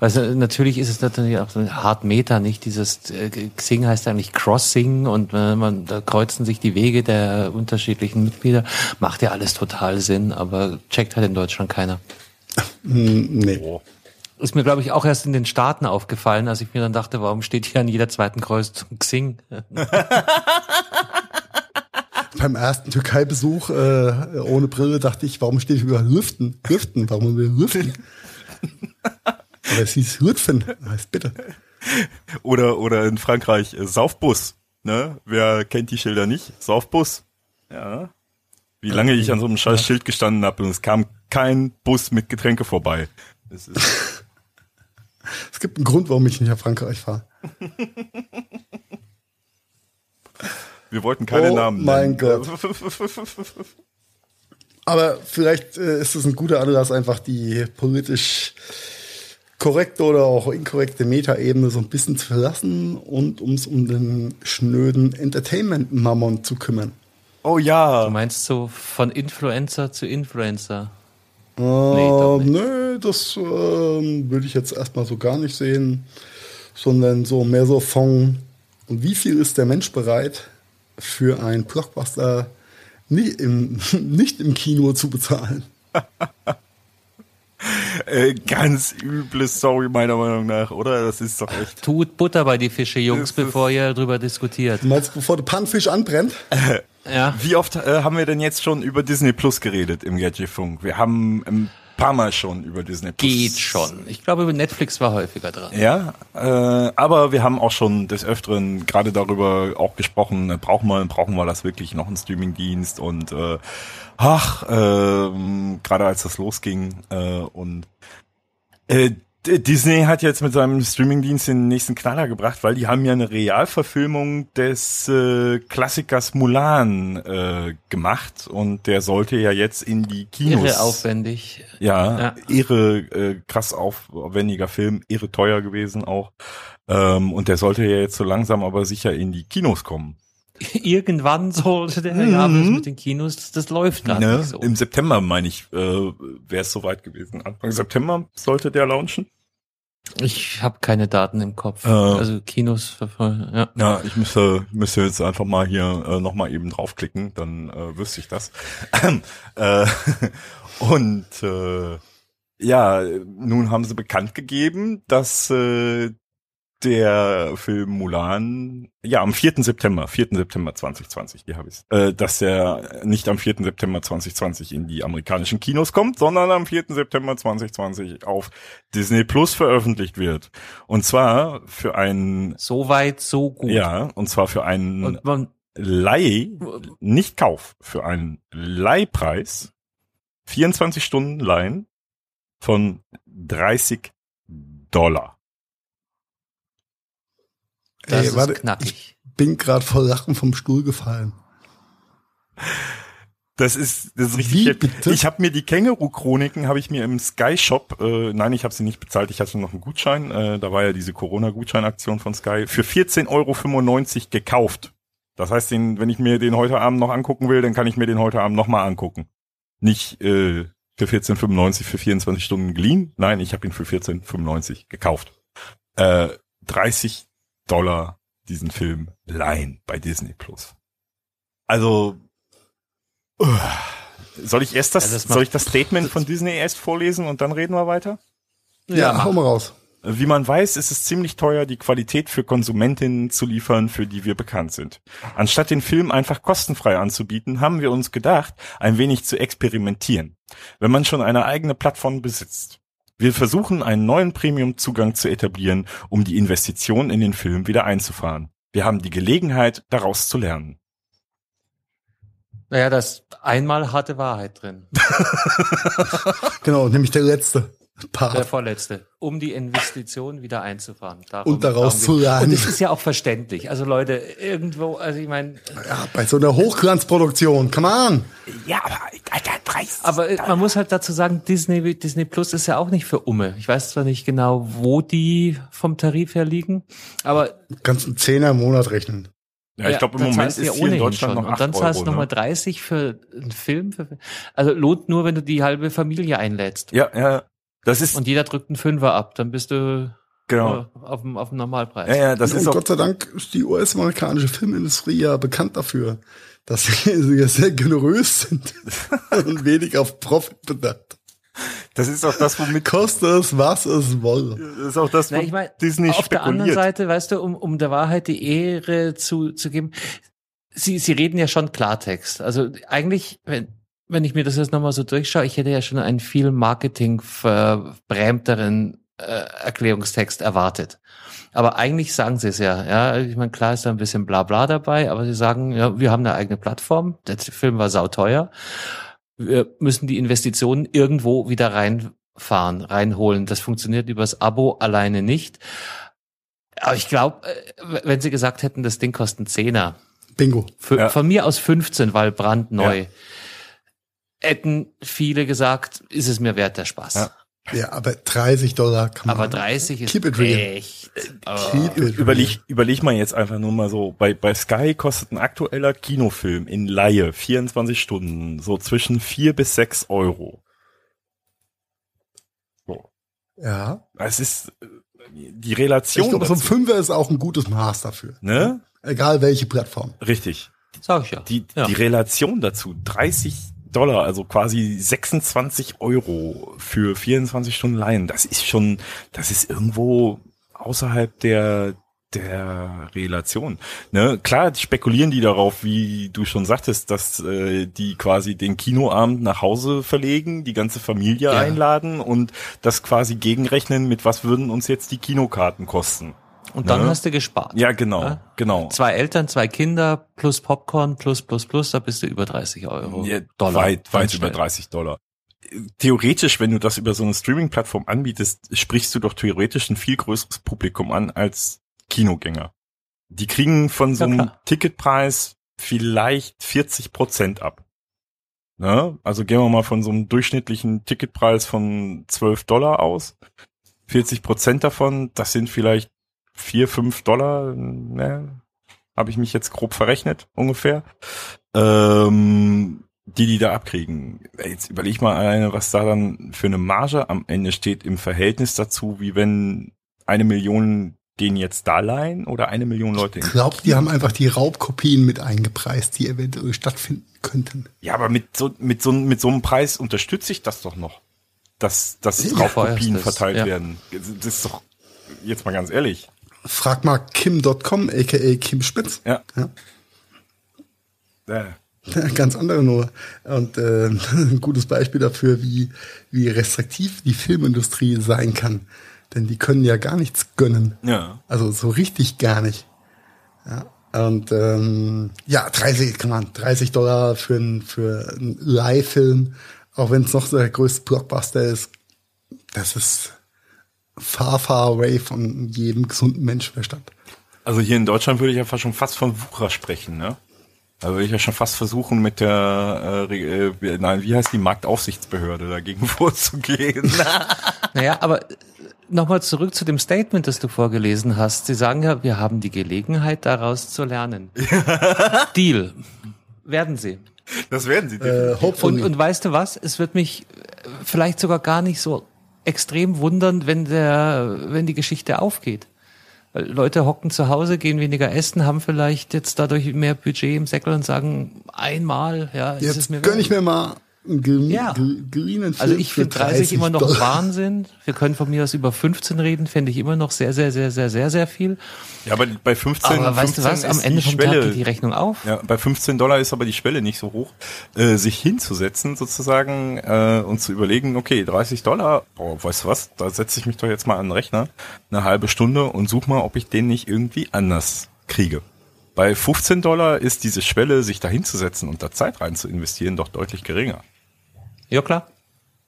Also natürlich ist es natürlich auch so ein Hard Meta, nicht? Dieses äh, Xing heißt eigentlich Crossing und äh, man da kreuzen sich die Wege der unterschiedlichen Mitglieder. Macht ja alles total Sinn, aber checkt halt in Deutschland keiner. Hm, nee. Ist mir, glaube ich, auch erst in den Staaten aufgefallen, als ich mir dann dachte, warum steht hier an jeder zweiten Kreuzung Xing? <laughs> Beim ersten Türkei-Besuch äh, ohne Brille dachte ich, warum steht hier über Lüften? Lüften, warum will Lüften? <laughs> Aber es hieß Lütfen, heißt bitte. Oder, oder in Frankreich äh, Saufbus. Ne? Wer kennt die Schilder nicht? Saufbus. Ja. Wie lange ich an so einem scheiß Schild gestanden habe und es kam kein Bus mit Getränke vorbei. Ist, <laughs> Es gibt einen Grund, warum ich nicht nach Frankreich fahre. wir wollten keine Oh Namen mein nennen. Gott. <laughs> Aber vielleicht äh, ist es ein guter Anlass, einfach die politisch korrekte oder auch inkorrekte Metaebene so ein bisschen zu verlassen und uns um den schnöden Entertainment-Mammon zu kümmern. Oh ja. Du meinst so von Influencer zu Influencer? Äh, doch nicht. nö, das ähm, würde ich jetzt erstmal so gar nicht sehen, sondern so mehr so von, wie viel ist der Mensch bereit für ein Blockbuster nicht im, <laughs> nicht im Kino zu bezahlen? <laughs> Äh, ganz üble Story meiner Meinung nach, oder? Das ist doch echt. Tut Butter bei die Fische, Jungs, Das bevor ihr darüber diskutiert. Du meinst, bevor der Pannfisch anbrennt? <laughs> Ja. Wie oft äh, haben wir denn jetzt schon über Disney Plus geredet im Gadgetfunk? Wir haben ein paar Mal schon über Disney Plus. Geht schon. Ich glaube, über Netflix war häufiger dran. Ja, äh, aber wir haben auch schon des Öfteren gerade darüber auch gesprochen, äh, brauchen wir, brauchen wir das wirklich noch einen Streamingdienst und äh, ach, ähm, gerade als das losging äh, und äh, Disney hat jetzt mit seinem Streamingdienst den nächsten Knaller gebracht, weil die haben ja eine Realverfilmung des äh, Klassikers Mulan äh, gemacht und der sollte ja jetzt in die Kinos. Irre aufwendig. Ja, Ja. irre, äh, krass aufwendiger Film, irre teuer gewesen auch. Ähm, und der sollte ja jetzt so langsam aber sicher in die Kinos kommen. <laughs> Irgendwann sollte der ja, aber das mit den Kinos, das, läuft gerade Ne? so. Im September, meine ich, äh, wäre es soweit gewesen. Anfang September sollte der launchen. Ich habe keine Daten im Kopf. Äh. also Kinos, ja. Ja, ich müsste, müsste jetzt einfach mal hier äh, nochmal eben draufklicken, dann äh, wüsste ich das. <clears throat> äh, <laughs> und äh, ja, nun haben sie bekannt gegeben, dass äh, der Film Mulan, ja, am 4. September, 4. September 2020, hier habe ich äh, dass der nicht am 4. September 2020 in die amerikanischen Kinos kommt, sondern am 4. September 2020 auf Disney Plus veröffentlicht wird. Und zwar für einen So weit, so gut. ja, und zwar für einen Leih, nicht Kauf, für einen Leihpreis, 24 Stunden Leihen von 30 Dollar. Das Ey, warte, ist knackig. Bin gerade voll Lachen vom Stuhl gefallen. Das ist, das ist richtig. Wie bitte? Ich habe mir die Känguru-Chroniken habe ich mir im Sky Shop, äh, nein, ich habe sie nicht bezahlt, ich hatte noch einen Gutschein, äh, da war ja diese Corona-Gutscheinaktion von Sky, für 14,95 Euro gekauft. Das heißt, den, wenn ich mir den heute Abend noch angucken will, dann kann ich mir den heute Abend nochmal angucken. Nicht äh, für 14,95 für 24 Stunden geliehen, nein, ich habe ihn für 14,95 gekauft. Äh, 30 Dollar diesen Film leihen bei Disney Plus. Also Uah. soll ich erst das, Ja, das soll ich das Statement von Disney erst vorlesen und dann reden wir weiter? Ja, hau mal raus. Wie man weiß, ist es ziemlich teuer, die Qualität für Konsumentinnen zu liefern, für die wir bekannt sind. Anstatt den Film einfach kostenfrei anzubieten, haben wir uns gedacht, ein wenig zu experimentieren. Wenn man schon eine eigene Plattform besitzt. Wir versuchen, einen neuen Premium-Zugang zu etablieren, um die Investition in den Film wieder einzufahren. Wir haben die Gelegenheit, daraus zu lernen. Naja, das einmal harte Wahrheit drin. <laughs> <laughs> Genau, nämlich der letzte Der Part. vorletzte. Um die Investition wieder einzufahren. Darum, Und daraus zu lernen. Und es ist ja auch verständlich. Also Leute, irgendwo, also ich meine, Ja, bei so einer Hochglanzproduktion, come on. Ja, aber Alter, 30. aber äh, man muss halt dazu sagen, Disney, Disney Plus ist ja auch nicht für Umme. Ich weiß zwar nicht genau, wo die vom Tarif her liegen, aber Kannst einen Zehner im Monat rechnen. Ja, ich glaube, im Moment ist ja hier in Deutschland schon. noch 8 Und dann zahlst du nochmal ne? 30 für einen Film. Für, also lohnt nur, wenn du die halbe Familie einlädst. Ja, ja, das ist, Und jeder drückt einen Fünfer ab, dann bist du genau. auf dem, auf dem Normalpreis. Ja, ja, das und ist Gott sei Dank ist die US-amerikanische Filmindustrie ja bekannt dafür, dass <laughs> sie sie sehr generös sind <laughs> und wenig auf Profit bedacht. das ist auch das, womit, Koste es, was es wolle. das ist auch das, Na, wo ich mein, Disney auf der anderen spekuliert. Seite, weißt du, um, um der Wahrheit die Ehre zu, zu geben, sie, sie reden ja schon Klartext. Also eigentlich, wenn, wenn ich mir das jetzt nochmal so durchschaue, ich hätte ja schon einen viel Marketing verbrämteren äh, Erklärungstext erwartet. Aber eigentlich sagen sie es ja. Ja, ich meine, klar ist da ein bisschen Blabla dabei, aber sie sagen, ja, wir haben eine eigene Plattform. Der Film war sauteuer. Wir müssen die Investitionen irgendwo wieder reinfahren, reinholen. Das funktioniert übers Abo alleine nicht. Aber ich glaube, wenn sie gesagt hätten, das Ding kostet einen Zehner, Bingo. Für, Ja. Von mir aus 15, weil brandneu. Ja. Hätten viele gesagt, ist es mir wert der Spaß. Ja. Ja, aber 30 Dollar kann man. Aber 30 ist Keep it real. echt. Keep it Überleg, überleg mal jetzt einfach nur mal so, bei, bei Sky kostet ein aktueller Kinofilm in Laie 24 Stunden so zwischen 4 bis 6 Euro. So. Ja. Es ist die Ich Relation. glaube, so ein Fünfer ist auch ein gutes Maß dafür. ne? Egal welche Plattform. Richtig. Sag ich ja. Die, ja. die Relation dazu, 30 Dollar, also quasi 26 Euro für 24 Stunden Leihen, das ist schon, das ist irgendwo außerhalb der, der Relation. Ne? Klar spekulieren die darauf, wie du schon sagtest, dass äh, die quasi den Kinoabend nach Hause verlegen, die ganze Familie Ja. einladen und das quasi gegenrechnen, mit was würden uns jetzt die Kinokarten kosten. Und dann ne? hast du gespart. Ja, genau, Ja? genau. Zwei Eltern, zwei Kinder, plus Popcorn, plus, plus, plus, da bist du über 30 Euro. Ja, Dollar. Weit, weit über schnell. 30 Dollar. Theoretisch, wenn du das über so eine Streaming-Plattform anbietest, sprichst du doch theoretisch ein viel größeres Publikum an als Kinogänger. Die kriegen von so Ja, einem klar. Ticketpreis vielleicht 40 Prozent ab. Ne? Also gehen wir mal von so einem durchschnittlichen Ticketpreis von 12 Dollar aus. 40 Prozent davon, das sind vielleicht 4, 5 Dollar, ne? Habe ich mich jetzt grob verrechnet, ungefähr. Ähm, die, die da abkriegen. Jetzt überleg mal alleine, was da dann für eine Marge am Ende steht im Verhältnis dazu, wie wenn eine Million den jetzt da leihen oder eine Million Leute. Ich glaube, die haben einfach die Raubkopien mit eingepreist, die eventuell stattfinden könnten. Ja, aber mit so, mit so, mit so einem Preis unterstütze ich das doch noch. Dass, dass Ja, Raubkopien es, verteilt ja. werden. Das ist doch, jetzt mal ganz ehrlich. Frag mal Kim.com, aka Kim Spitz. Ja. Ja. Ja, <laughs> Ganz andere nur. Und äh, <laughs> ein gutes Beispiel dafür, wie, wie restriktiv die Filmindustrie sein kann. Denn die können ja gar nichts gönnen. Ja. Also so richtig gar nicht. Ja. Und ähm, ja, 30, kann man, 30 Dollar für einen für einen Leihfilm, auch wenn es noch so der größte Blockbuster ist, das ist far, far away von jedem gesunden Menschenverstand. Also hier in Deutschland würde ich einfach schon fast von Wucher sprechen, ne? Da würde ich ja schon fast versuchen, mit der, äh, äh, nein, wie heißt die Marktaufsichtsbehörde dagegen <laughs> vorzugehen. <laughs> Naja, aber nochmal zurück zu dem Statement, das du vorgelesen hast. Sie sagen ja, wir haben die Gelegenheit, daraus zu lernen. <laughs> Deal. Werden sie. Das werden sie. Äh, Und, hopefully. und weißt du was? Es wird mich äh, vielleicht sogar gar nicht so extrem wundern, wenn der, wenn die Geschichte aufgeht. Weil Leute hocken zu Hause, gehen weniger essen, haben vielleicht jetzt dadurch mehr Budget im Säckel und sagen, einmal, ja, ist es Jetzt mir gönn ich mir mal green, Ja. grünen Film Also ich für finde 30 immer noch Dollar. Wahnsinn. Wir können von mir aus über 15 reden, finde ich immer noch sehr, sehr, sehr, sehr, sehr, sehr viel. Ja, aber bei 15, Aber weißt du 15 was? Am ist Ende die vom Schwelle, Tag geht die Rechnung auf. Ja, bei 15 Dollar ist aber die Schwelle nicht so hoch, äh, sich hinzusetzen sozusagen äh, und zu überlegen, okay, 30 Dollar, oh, weißt du was, da setze ich mich doch jetzt mal an den Rechner, eine halbe Stunde und such mal, ob ich den nicht irgendwie anders kriege. Bei 15 Dollar ist diese Schwelle, sich da hinzusetzen und da Zeit rein zu investieren, doch deutlich geringer. Ja, klar.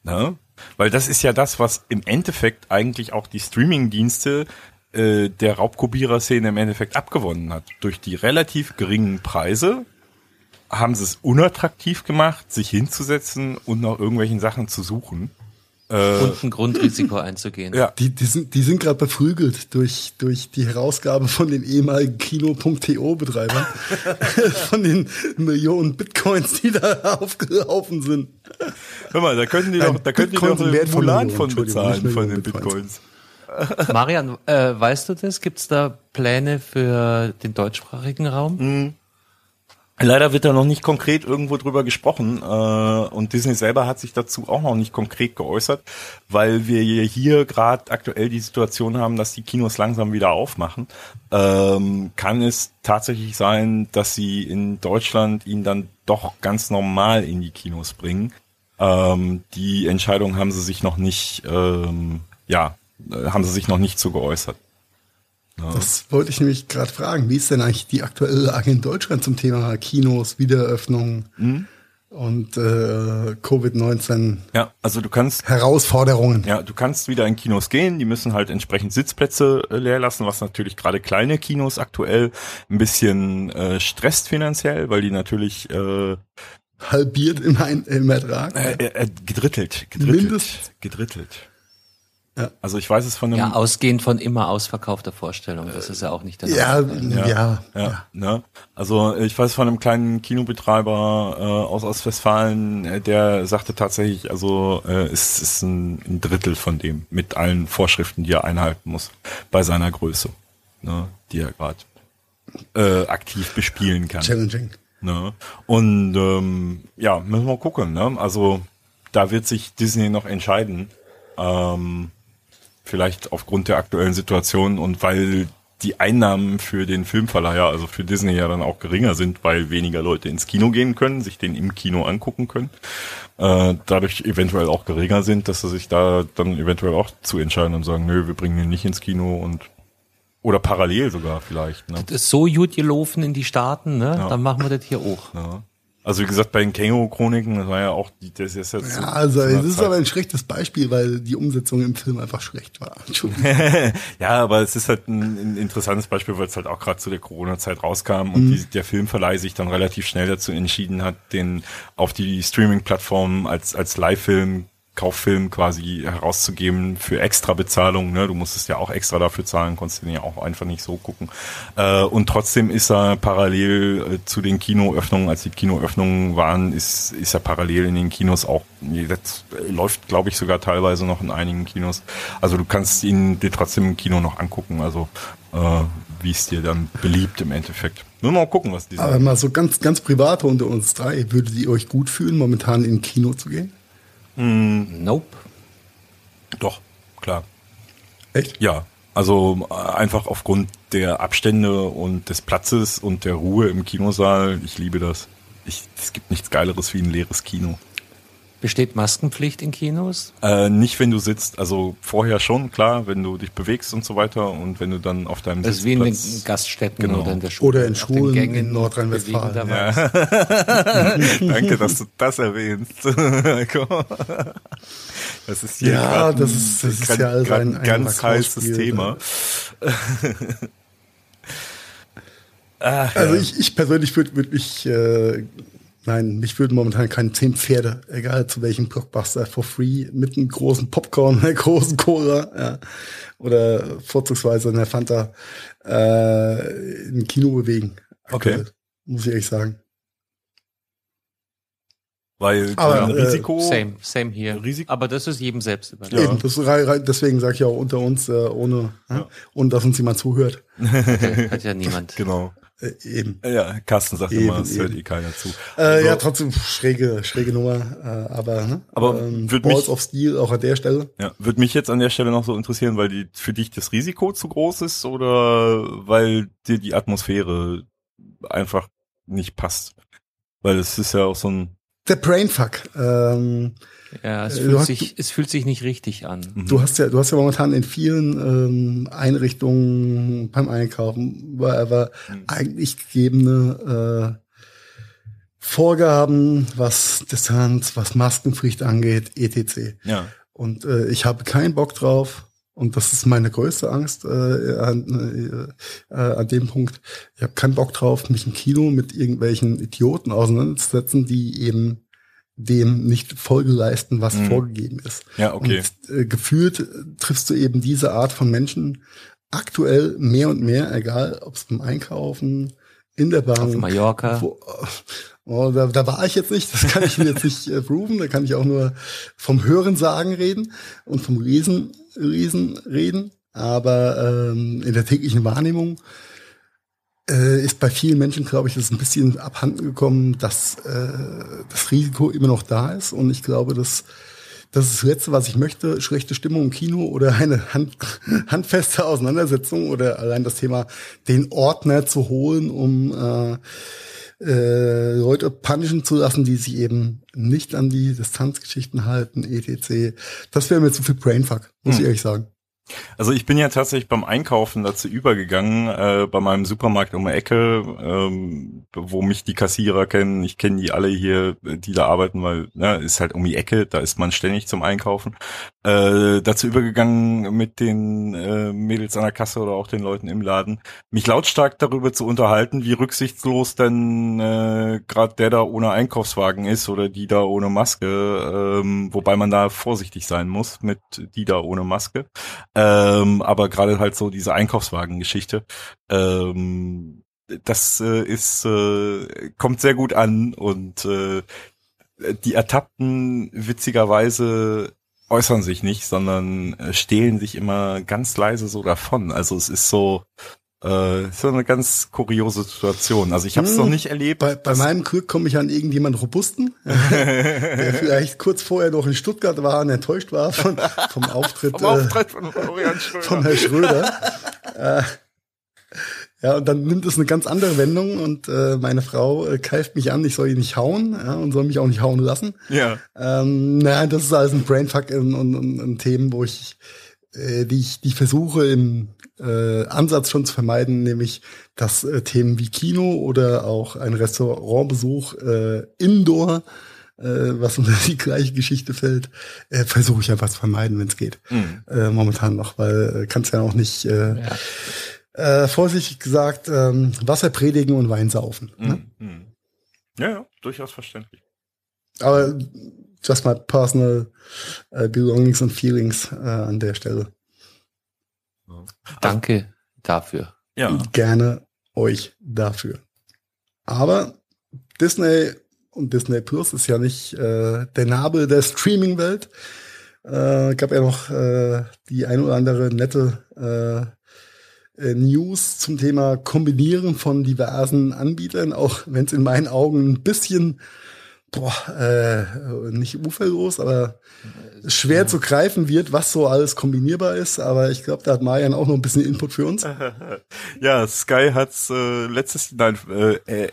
Ne? Weil das ist ja das, was im Endeffekt eigentlich auch die Streaming-Dienste äh, der Raubkopierer-Szene im Endeffekt abgewonnen hat. Durch die relativ geringen Preise haben sie es unattraktiv gemacht, sich hinzusetzen und nach irgendwelchen Sachen zu suchen. Und ein Grundrisiko einzugehen. Ja, Die, die sind, die sind gerade beflügelt durch, durch die Herausgabe von den ehemaligen Kino.to-Betreibern. <laughs> von den Millionen Bitcoins, die da aufgelaufen sind. hör mal, da könnten die Ein doch, da könnten die doch einen Wert von Mulan bezahlen von den Bitcoins. Bitcoins. Marian, äh, weißt du das? Gibt es da Pläne für den deutschsprachigen Raum? Leider wird da noch nicht konkret irgendwo drüber gesprochen äh, und Disney selber hat sich dazu auch noch nicht konkret geäußert, weil wir hier gerade aktuell die Situation haben, dass die Kinos langsam wieder aufmachen. Ähm, kann es tatsächlich sein, dass sie in Deutschland ihn dann doch ganz normal in die Kinos bringen. Ähm, die Entscheidung haben sie sich noch nicht, ähm, ja, äh, haben sie sich noch nicht zu geäußert. Das wollte ich nämlich gerade fragen. Wie ist denn eigentlich die aktuelle Lage in Deutschland zum Thema Kinos, Wiedereröffnung? und äh, Covid-19 Ja, also du kannst Herausforderungen. Ja, du kannst wieder in Kinos gehen, die müssen halt entsprechend Sitzplätze äh, leer lassen, was natürlich gerade kleine Kinos aktuell ein bisschen äh, stresst finanziell, weil die natürlich äh, Halbiert im, Ein im Ertrag. äh, äh, gedrittelt, gedrittelt, Mindest- gedrittelt. Ja. Also ich weiß es von einem Ja, ausgehend von immer ausverkaufter Vorstellung. Das ist ja auch nicht der ja, ja, ja, Ja, ne? Also ich weiß von einem kleinen Kinobetreiber äh, aus Ostwestfalen, äh, der sagte tatsächlich, also äh, es ist ein, ein Drittel von dem mit allen Vorschriften, die er einhalten muss bei seiner Größe, ne? die er gerade äh, aktiv bespielen kann. Challenging. Ne? Und ähm, ja, müssen wir gucken. Ne? Also da wird sich Disney noch entscheiden. Ähm, vielleicht aufgrund der aktuellen Situation und weil die Einnahmen für den Filmverleiher, also für Disney ja dann auch geringer sind, weil weniger Leute ins Kino gehen können, sich den im Kino angucken können, äh, dadurch eventuell auch geringer sind, dass sie sich da dann eventuell auch zu entscheiden und sagen, nö, wir bringen ihn nicht ins Kino und oder parallel sogar vielleicht. Ne? Das ist so gut gelaufen in die Staaten, ne? Ja. Dann machen wir das hier auch. Ja. Also wie gesagt, bei den Känguru-Chroniken, das war ja auch, die, das ist jetzt Ja, also es ist Zeit- aber ein schlechtes Beispiel, weil die Umsetzung im Film einfach schlecht war. <laughs> Ja, aber es ist halt ein, ein interessantes Beispiel, weil es halt auch gerade zu der Corona-Zeit rauskam und die, der Filmverleih sich dann relativ schnell dazu entschieden hat, den auf die Streaming-Plattformen als, als Live-Film Kauffilm quasi herauszugeben für extra Bezahlung. Ne? Du musstest ja auch extra dafür zahlen, konntest den ja auch einfach nicht so gucken. Äh, und trotzdem ist er parallel äh, zu den Kinoöffnungen, als die Kinoöffnungen waren, ist, ist er parallel in den Kinos auch, das läuft glaube ich sogar teilweise noch in einigen Kinos. Also du kannst ihn dir trotzdem im Kino noch angucken, also äh, wie es dir dann beliebt im Endeffekt. Nur mal gucken, was die Aber sagen. mal so ganz, ganz private unter uns drei, würdet ihr euch gut fühlen, momentan in Kino zu gehen? Nope. Doch, klar. Echt? Ja, also äh, einfach aufgrund der Abstände und des Platzes und der Ruhe im Kinosaal. Ich liebe das. Ich, es gibt nichts Geileres wie ein leeres Kino. Besteht Maskenpflicht in Kinos? Äh, nicht, wenn du sitzt. Also vorher schon, klar, wenn du dich bewegst und so weiter und wenn du dann auf deinem Das ist wie in den Sitzplatz... Gaststätten Genau. oder in der Schule. Oder in Schulen Gängen in Nordrhein-Westfalen. bewegenderweise. <laughs> <laughs> Danke, dass du das erwähnst. <laughs> das ist hier Ja, das ein- ist- das ist grad- ja grad ein- ein ganz heißes Thema. Ach, Also ja. ich, ich persönlich würde würd mich, äh, nein, mich würden momentan keine zehn Pferde, egal zu welchem Blockbuster, for free, mit einem großen Popcorn, <laughs> einer großen Cola, ja, oder vorzugsweise einer Fanta, äh, im Kino bewegen. Okay. Muss ich ehrlich sagen. Weil Aber, ein äh, Risiko. Same, same hier. Risiko- Aber das ist jedem selbst überlassen. Eben, das, rei- rei- deswegen sage ich auch unter uns, äh, ohne, ja. ohne dass uns jemand zuhört. Hat ja niemand. <laughs> Genau. Äh, eben. Ja, Carsten sagt Eben, immer, es hört eh keiner zu. Äh, Also, ja, trotzdem schräge, schräge Nummer, äh, aber, ne? Aber ähm, Balls mich- of Steel auch an der Stelle. Ja, würde mich jetzt an der Stelle noch so interessieren, weil die für dich das Risiko zu groß ist oder weil dir die Atmosphäre einfach nicht passt. Weil es ist ja auch so ein Der Brainfuck. Ähm, Ja, es Äh, fühlt hast- sich, es fühlt sich nicht richtig an. Du hast ja, du hast ja momentan in vielen ähm, Einrichtungen beim Einkaufen, wherever, eigentlich gegebene äh, Vorgaben, was Distanz, was Maskenpflicht angeht, etc. ja. Und äh, ich habe keinen Bock drauf. Und das ist meine größte Angst äh, an, äh, äh, an dem Punkt. Ich habe keinen Bock drauf, mich im Kino mit irgendwelchen Idioten auseinanderzusetzen, die eben dem nicht Folge leisten, was Mhm. vorgegeben ist. Ja, okay. Und äh, gefühlt äh, triffst du eben diese Art von Menschen aktuell mehr und mehr, egal ob es beim Einkaufen, in der Bahn, Auf Mallorca. wo, oh, da, da war ich jetzt nicht, das kann ich Ihnen jetzt nicht äh, proven, da kann ich auch nur vom Hören sagen reden und vom Riesen, Riesen reden. Aber ähm, in der täglichen Wahrnehmung äh, ist bei vielen Menschen, glaube ich, das ein bisschen abhanden gekommen, dass äh, das Risiko immer noch da ist. Und ich glaube, dass das ist das Letzte, was ich möchte, schlechte Stimmung im Kino oder eine hand, handfeste Auseinandersetzung oder allein das Thema, den Ordner zu holen, um äh, äh, Leute punishen zu lassen, die sich eben nicht an die Distanzgeschichten halten, etc. Das wäre mir zu viel Brainfuck, muss ich ehrlich sagen. Also ich bin ja tatsächlich beim Einkaufen dazu übergegangen, äh, bei meinem Supermarkt um die Ecke, ähm, wo mich die Kassierer kennen. Ich kenne die alle hier, die da arbeiten, weil ne, ist halt um die Ecke, da ist man ständig zum Einkaufen. Äh, dazu übergegangen mit den äh, Mädels an der Kasse oder auch den Leuten im Laden, mich lautstark darüber zu unterhalten, wie rücksichtslos denn äh, gerade der da ohne Einkaufswagen ist oder die da ohne Maske, ähm, wobei man da vorsichtig sein muss mit die da ohne Maske. Ähm, aber gerade halt so diese Einkaufswagen-Geschichte, ähm, das äh, ist äh, kommt sehr gut an und äh, die Ertappten witzigerweise äußern sich nicht, sondern äh, stehlen sich immer ganz leise so davon. Also es ist so äh, so eine ganz kuriose Situation. Also ich habe es Hm, noch nicht erlebt. Bei, bei meinem Glück komme ich an irgendjemand Robusten, der <laughs> vielleicht kurz vorher noch in Stuttgart war und enttäuscht war von, vom <laughs> Auftritt, vom Auftritt von Florian äh, Schröder. von Herrn Schröder. äh, ja, und dann nimmt es eine ganz andere Wendung und äh, meine Frau äh, keift mich an, ich soll ihn nicht hauen ja, und soll mich auch nicht hauen lassen. ja. Ähm, naja, das ist alles ein Brainfuck und, und, und, und Themen, wo ich, äh, die ich, die ich versuche im äh, Ansatz schon zu vermeiden, nämlich dass äh, Themen wie Kino oder auch ein Restaurantbesuch äh, Indoor, äh, was unter die gleiche Geschichte fällt, äh, versuche ich einfach zu vermeiden, wenn es geht. Mhm. Äh, momentan noch, weil äh, kannst ja auch nicht äh, äh, vorsichtig gesagt ähm, Wasser predigen und Wein saufen. Ne? Mhm. Mhm. Ja, ja, durchaus verständlich. Aber just my personal äh, belongings und feelings äh, an der Stelle. Danke dafür. Ja. Gerne euch dafür. Aber Disney und Disney Plus ist ja nicht äh, der Nabel der Streaming-Welt. Äh, gab ja noch äh, die ein oder andere nette äh, äh, News zum Thema Kombinieren von diversen Anbietern, auch wenn es in meinen Augen ein bisschen boah, äh, nicht uferlos, aber schwer zu greifen wird, was so alles kombinierbar ist. Aber ich glaube, da hat Marian auch noch ein bisschen Input für uns. <laughs> Ja, Sky hat's äh, letztes nein, äh, äh,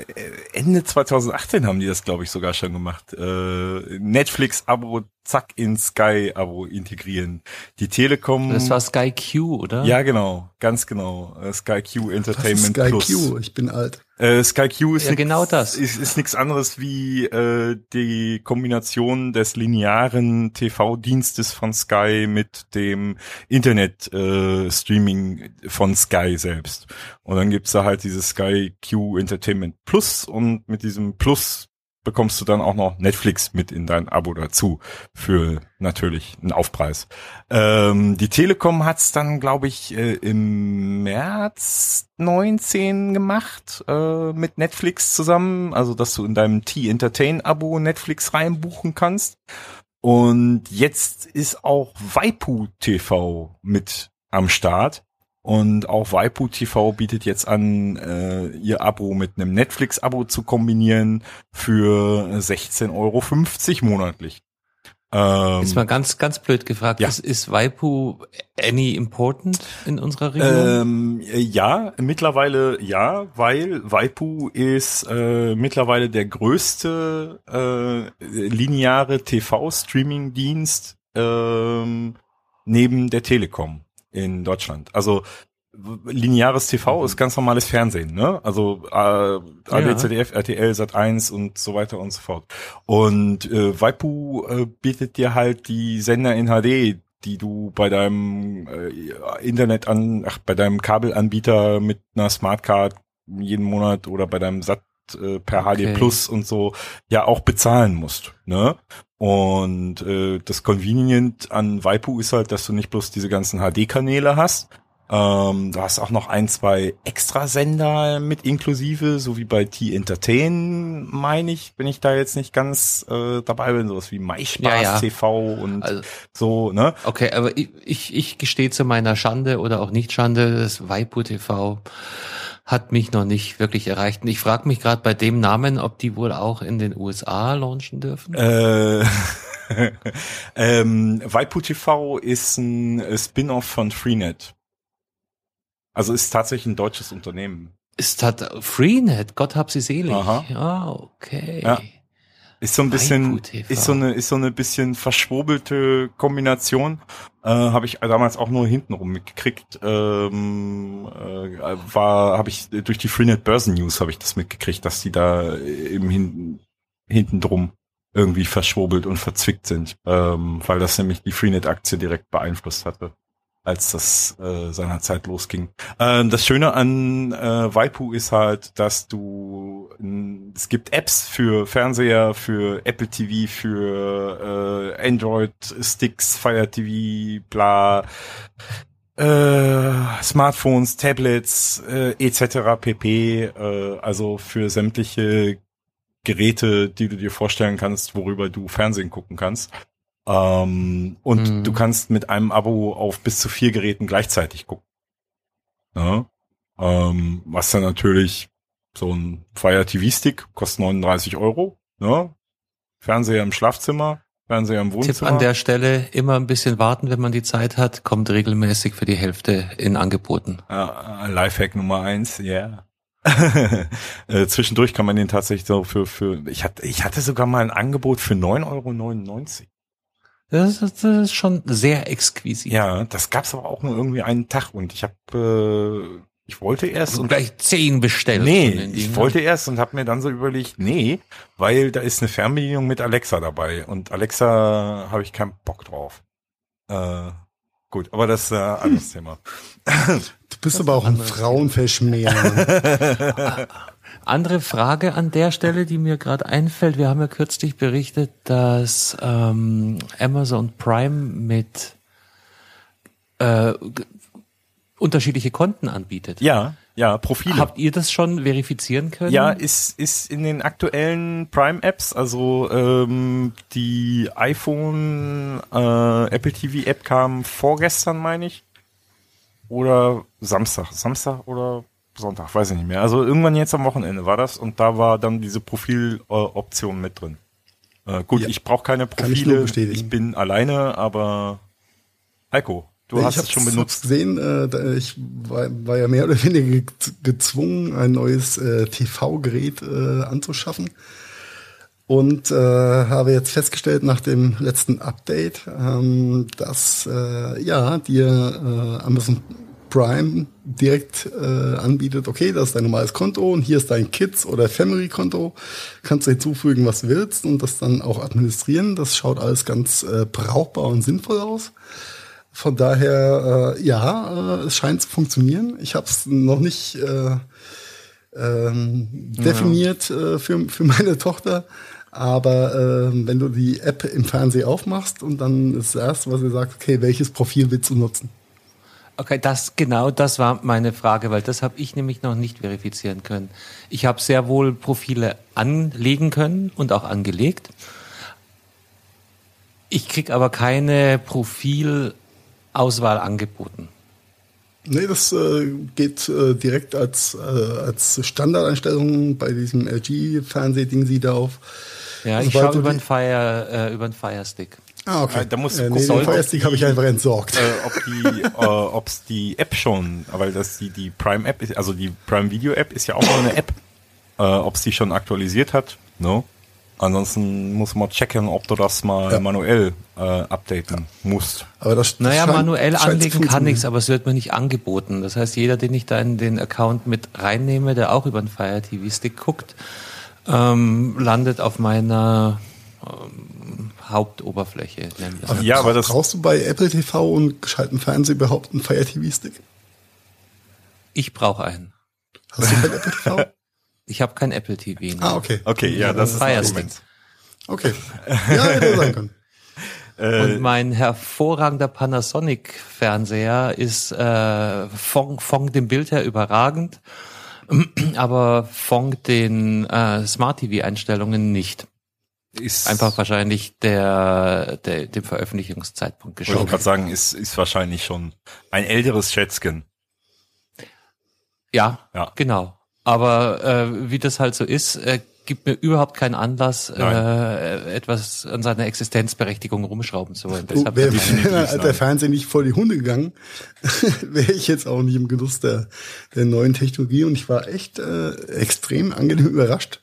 Ende 2018 haben die das glaube ich sogar schon gemacht. Äh, Netflix Abo zack in Sky Abo integrieren. Die Telekom Das war Sky Q, oder? Ja, genau, ganz genau. Äh, Sky Q Was ist Entertainment Sky Plus. Q? Ich bin alt. Äh, Sky Q ist Ja, nix- genau das. Ist, ist nichts anderes wie äh, die Kombination des linearen TV-Dienstes von Sky mit dem Internet-Streaming von Sky selbst. Und dann gibt's da halt dieses Sky Q Entertainment Plus und mit diesem Plus bekommst du dann auch noch Netflix mit in dein Abo dazu für natürlich einen Aufpreis. Ähm, die Telekom hat's dann, glaube ich, äh, im März 19 gemacht äh, mit Netflix zusammen, also dass du in deinem T-Entertain-Abo Netflix reinbuchen kannst. Und jetzt ist auch Waipu TV mit am Start. Und auch Waipu TV bietet jetzt an, äh, ihr Abo mit einem Netflix-Abo zu kombinieren für 16,50 Euro monatlich. Ähm, Jetzt mal ganz, ganz blöd gefragt. Ja. Ist, ist Waipu any important in unserer Region? Ähm, äh, ja, mittlerweile ja, weil Waipu ist äh, mittlerweile der größte äh, lineare TV-Streaming-Dienst ähm, neben der Telekom in Deutschland. Also lineares TV ist ganz normales Fernsehen, ne? Also äh, ARD, Ja. ZDF, RTL, Sat1 und so weiter und so fort. Und äh, Waipu äh, bietet dir halt die Sender in HD, die du bei deinem äh, Internet an, ach, bei deinem Kabelanbieter mit einer Smartcard jeden Monat oder bei deinem Sat äh, per Okay. HD Plus und so ja auch bezahlen musst, ne? Und äh, das Convenient an Waipu ist halt, dass du nicht bloß diese ganzen HD-Kanäle hast, ähm, du hast auch noch ein, zwei Extrasender mit inklusive, so wie bei T-Entertain, meine ich, wenn ich da jetzt nicht ganz äh, dabei bin, sowas wie MySpaß Ja, ja. TV und Also- so, ne? Okay, aber ich, ich, ich gestehe zu meiner Schande oder auch nicht Schande, das Waipu TV hat mich noch nicht wirklich erreicht. Und ich frage mich gerade bei dem Namen, ob die wohl auch in den USA launchen dürfen. Äh, <laughs> ähm, Waipu TV ist ein Spin-off von Freenet. Also ist tatsächlich ein deutsches Unternehmen. Ist hat Freenet, Gott hab sie selig. Aha. Ja, okay. Ja. Ist so ein bisschen, ist so eine, ist so eine bisschen verschwobelte Kombination. Äh, habe ich damals auch nur hintenrum mitgekriegt. Ähm, äh, war, habe ich durch die Freenet Börsen News habe ich das mitgekriegt, dass die da eben hin, hinten drum irgendwie verschwobelt und verzwickt sind, ähm, weil das nämlich die Freenet-Aktie direkt beeinflusst hatte, als das äh, seinerzeit losging. Ähm, das Schöne an äh, Waipu ist halt, dass du es gibt Apps für Fernseher, für Apple TV, für äh, Android Sticks, Fire TV, bla äh, Smartphones, Tablets äh, etc. pp. Äh, also für sämtliche Geräte, die du dir vorstellen kannst, worüber du Fernsehen gucken kannst. Ähm, und Mhm. du kannst mit einem Abo auf bis zu vier Geräten gleichzeitig gucken. Ja? Ähm, was dann natürlich so ein Fire TV Stick kostet 39 Euro. Ne? Fernseher im Schlafzimmer, Fernseher im Tipp Wohnzimmer. an der Stelle, immer ein bisschen warten, wenn man die Zeit hat, kommt regelmäßig für die Hälfte in Angeboten. Äh, Lifehack Nummer eins, ja. <laughs> äh, zwischendurch kann man den tatsächlich so für, für ich hatte, ich hatte sogar mal ein Angebot für 9,99 Euro. Das ist, das ist schon sehr exquisit. Ja, das gab's aber auch nur irgendwie einen Tag und ich habe, äh, ich wollte erst Und gleich zehn bestellt. nee, ich wollte erst und habe mir dann so überlegt, nee, weil da ist eine Fernbedienung mit Alexa dabei und Alexa habe ich keinen Bock drauf. Äh, gut, aber das ist äh, ein anderes Thema. Du bist aber auch ein Frauenverschmäher. <laughs> Andere Frage an der Stelle, die mir gerade einfällt. Wir haben ja kürzlich berichtet, dass ähm, Amazon Prime mit äh, unterschiedliche Konten anbietet. Ja, ja, Profile. Habt ihr das schon verifizieren können? Ja, ist, ist in den aktuellen Prime-Apps, also ähm, die iPhone äh, Apple TV App kam vorgestern, meine ich. Oder Samstag. Samstag oder Sonntag, weiß ich nicht mehr. Also irgendwann jetzt am Wochenende war das und da war dann diese Profiloption mit drin. Äh, gut, Ja, ich brauche keine ich Profile. bestätigen. Ich bin alleine, aber Heiko, du hast es schon benutzt. gesehen, äh, ich war, war ja mehr oder weniger ge- gezwungen, ein neues äh, TV-Gerät äh, anzuschaffen. Und äh, habe jetzt festgestellt nach dem letzten Update, ähm, dass äh, ja dir äh, Amazon Prime direkt äh, anbietet, okay, das ist dein normales Konto und hier ist dein Kids- oder Family-Konto. Kannst du hinzufügen, was du willst und das dann auch administrieren. Das schaut alles ganz äh, brauchbar und sinnvoll aus. Von daher, äh, ja, äh, es scheint zu funktionieren. Ich habe es noch nicht äh, ähm, definiert äh, für, für meine Tochter. Aber äh, wenn du die App im Fernsehen aufmachst und dann ist das erste, was ihr sagt, okay, welches Profil willst du nutzen? Okay, das genau das war meine Frage, weil das habe ich nämlich noch nicht verifizieren können. Ich habe sehr wohl Profile anlegen können und auch angelegt. Ich krieg aber keine Profilauswahl angeboten. Nee, das äh, geht äh, direkt als, äh, als Standardeinstellung bei diesem LG-Fernsehding sie da auf. Ja, ich Sobald schaue über einen Fire, äh, über einen Fire Stick. Ah, okay. Äh, da musst du äh, nee, gucken, den ob habe ich einfach entsorgt. äh, ob die, äh, ob's die App schon, weil das die die Prime App ist, also die Prime Video App ist ja auch nur eine App, äh, ob's die schon aktualisiert hat, no? Ansonsten muss man checken, ob du das mal Ja. manuell äh, updaten musst. Aber das, das Naja, scheint- manuell scheint anlegen kann ich's, aber es wird mir nicht angeboten. Das heißt, jeder, den ich da in den Account mit reinnehme, der auch über einen Fire TV Stick guckt, ähm, landet auf meiner ähm, Hauptoberfläche. nennen wir es. Ja, aber das Brauchst du bei Apple TV und geschalten Fernsehen überhaupt einen Fire TV Stick? Ich brauche einen. Hast du kein Apple TV? <laughs> Ich habe kein Apple TV. Ne? Ah, okay. okay, ja, das ist ein Fire Argument. Okay. Ja, hätte sein können. <laughs> Und mein hervorragender Panasonic-Fernseher ist äh, von, von dem Bild her überragend, <clears throat> aber von den äh, Smart TV-Einstellungen nicht. Ist Einfach wahrscheinlich der, der dem Veröffentlichungszeitpunkt wollte ich geschuldet. gerade sagen, ist ist wahrscheinlich schon ein älteres Schätzchen. Ja, Ja. genau. Aber äh, wie das halt so ist, äh, gibt mir überhaupt keinen Anlass, äh, etwas an seiner Existenzberechtigung rumschrauben zu wollen. Deshalb Wäre wär der Fernseher nicht vor die Hunde gegangen, <laughs> wäre ich jetzt auch nicht im Genuss der, der neuen Technologie. Und ich war echt äh, extrem angenehm überrascht.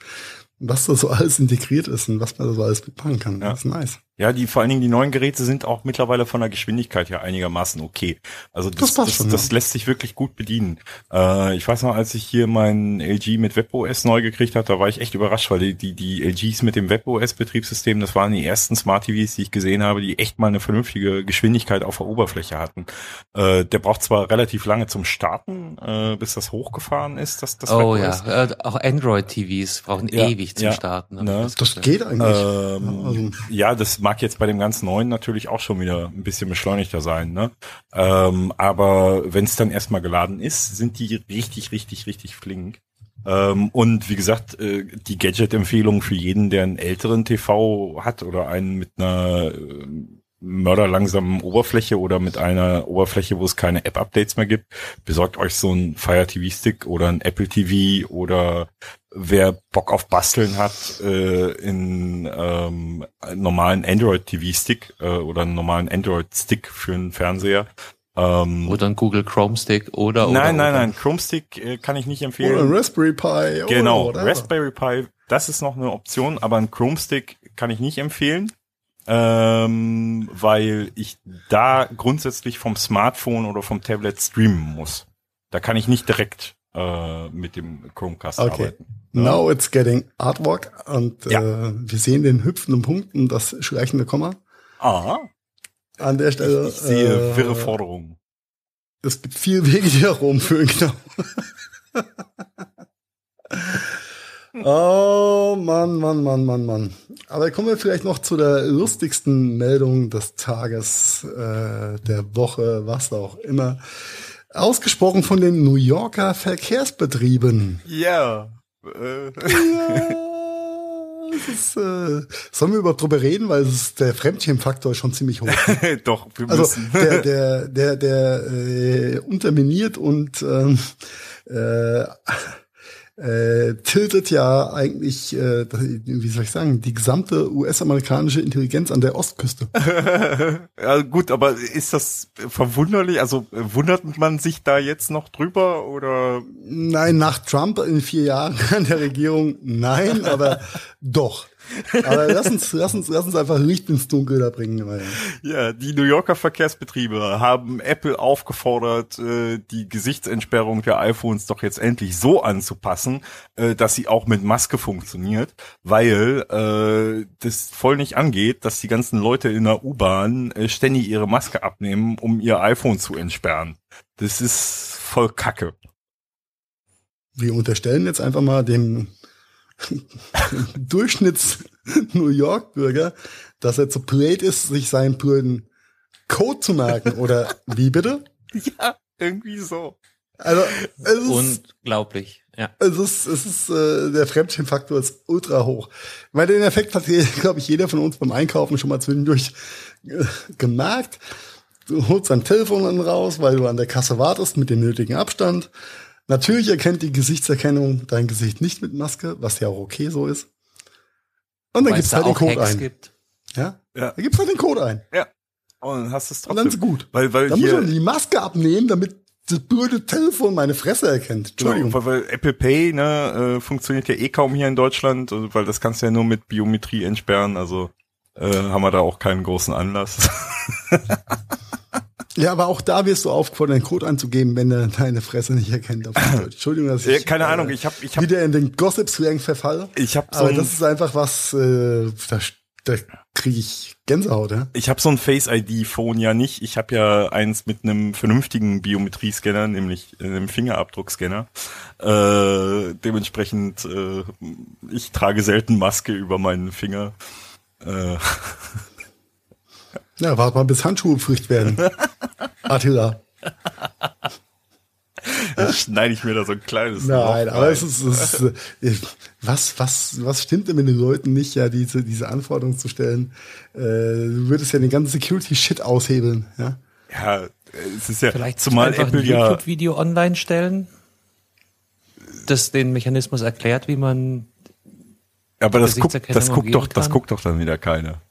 Was da so alles integriert ist und was man da so alles mitmachen kann. Ja. Das ist nice. Ja, die vor allen Dingen die neuen Geräte sind auch mittlerweile von der Geschwindigkeit her einigermaßen okay. Also das, Das passt das, schon, das ja. lässt sich wirklich gut bedienen. Äh, ich weiß noch, als ich hier meinen LG mit WebOS neu gekriegt habe, da war ich echt überrascht, weil die, die, die LGs mit dem WebOS-Betriebssystem, das waren die ersten Smart TVs, die ich gesehen habe, die echt mal eine vernünftige Geschwindigkeit auf der Oberfläche hatten. Äh, der braucht zwar relativ lange zum Starten, äh, bis das hochgefahren ist, das, das Oh WebOS. ja, äh, auch Android-TVs brauchen Ja, ewig zum ja, Starten. ne? Das festgestellt. geht eigentlich. Ähm, Ja, also- ja, das mag jetzt bei dem ganz neuen natürlich auch schon wieder ein bisschen beschleunigter sein, ne? Ähm, aber wenn es dann erstmal geladen ist, sind die richtig, richtig, richtig flink. Ähm, und wie gesagt, äh, die Gadget-Empfehlung für jeden, der einen älteren TV hat oder einen mit einer äh, mörderlangsamen Oberfläche oder mit einer Oberfläche, wo es keine App-Updates mehr gibt, besorgt euch so einen Fire TV-Stick oder einen Apple TV oder wer Bock auf Basteln hat, äh, in ähm, einen normalen Android TV-Stick äh, oder einen normalen Android-Stick für einen Fernseher. Ähm, Oder ein Google Chrome Stick oder, oder nein, nein, oder. nein, Chrome Stick äh, kann ich nicht empfehlen. Oder ein Raspberry Pi. Genau, oder Raspberry Pi, das ist noch eine Option, aber ein Chrome Stick kann ich nicht empfehlen, ähm, weil ich da grundsätzlich vom Smartphone oder vom Tablet streamen muss. Da kann ich nicht direkt äh, mit dem Chromecast Okay. arbeiten. Now it's getting artwork und Ja. äh, wir sehen den hüpfenden Punkt und das schleichende Komma. Ah, An der Stelle. ich sehe äh, wirre Forderungen. Es gibt viel Wege, da rumführen, genau. <laughs> oh Mann, Mann, Mann, Mann, Mann. Aber kommen wir vielleicht noch zu der lustigsten Meldung des Tages, äh, der Woche, was auch immer. Ausgesprochen von den New Yorker Verkehrsbetrieben. Ja. Äh, Ja, ist, äh, sollen wir überhaupt drüber reden, weil es ist, der Fremdschämfaktor ist schon ziemlich hoch. <laughs> Doch, wir Also müssen. der, der, der, der äh, unterminiert und ähm, äh, äh, tiltet ja eigentlich, äh, wie soll ich sagen, die gesamte US-amerikanische Intelligenz an der Ostküste. <laughs> ja, gut, aber ist das verwunderlich? Also wundert man sich da jetzt noch drüber oder? Nein, nach Trump in vier Jahren an der Regierung, nein, <laughs> aber doch. Aber lass uns, lass uns, lass uns einfach Licht ins Dunkel da bringen. Weil, Ja, die New Yorker Verkehrsbetriebe haben Apple aufgefordert, äh, die Gesichtsentsperrung der iPhones doch jetzt endlich so anzupassen, äh, dass sie auch mit Maske funktioniert, weil äh, das voll nicht angeht, dass die ganzen Leute in der U-Bahn ständig ihre Maske abnehmen, um ihr iPhone zu entsperren. Das ist voll Kacke. wir unterstellen jetzt einfach mal dem <laughs> Durchschnitts-New York-Bürger, dass er zu blöd ist, sich seinen blöden Code zu merken. Oder wie bitte? <laughs> Ja, irgendwie so. Also, es ist, Unglaublich. Ja. es ist, es ist äh, der Fremdschämfaktor ist ultra hoch. Weil den Effekt hat, <laughs> glaube ich, jeder von uns beim Einkaufen schon mal zwischendurch äh, gemerkt. Du holst dein Telefon dann raus, weil du an der Kasse wartest mit dem nötigen Abstand. Natürlich erkennt die Gesichtserkennung dein Gesicht nicht mit Maske, was ja auch okay so ist. Und dann gibst es du halt den Code Hacks ein. gibt. Ja? Ja. Da gibst halt den Code ein. Und dann hast du es Und dann trotzdem. ist gut. Weil, weil Dann muss man die Maske abnehmen, damit das blöde Telefon meine Fresse erkennt. Entschuldigung. Genau, weil, weil Apple Pay ne, äh, funktioniert ja eh kaum hier in Deutschland, weil das kannst du ja nur mit Biometrie entsperren, also äh, haben wir da auch keinen großen Anlass. <laughs> Ja, aber auch da wirst du aufgefordert, den Code einzugeben, wenn er deine Fresse nicht erkennt. <clears throat> Entschuldigung, dass Ja, ich keine äh, Ahnung, ich hab, ich hab, wieder in den Gossip-Slang verfalle. ich hab so Aber das ist einfach was, äh, da, da kriege ich Gänsehaut, ja. ich hab so ein Face ID Phone ja nicht. Ich habe ja eins mit einem vernünftigen Biometriescanner, nämlich einem Fingerabdruckscanner. Äh, dementsprechend, äh, ich trage selten Maske über meinen Finger. Äh, <laughs> Ja, warte mal, bis Handschuhe Pflicht werden. <laughs> Attila. dann schneide ich mir da so ein kleines. Nein, Loch aber es ist, es ist was, was, was stimmt denn mit den Leuten nicht, ja, diese, diese Anforderungen zu stellen? Äh, du würdest ja den ganzen Security-Shit aushebeln, ja. Ja, es ist ja Vielleicht zumal einfach Apple ein ja YouTube-Video online stellen, das den Mechanismus erklärt, wie man Aber das guckt, das guckt doch, umgehen das kann? guckt doch dann wieder keiner.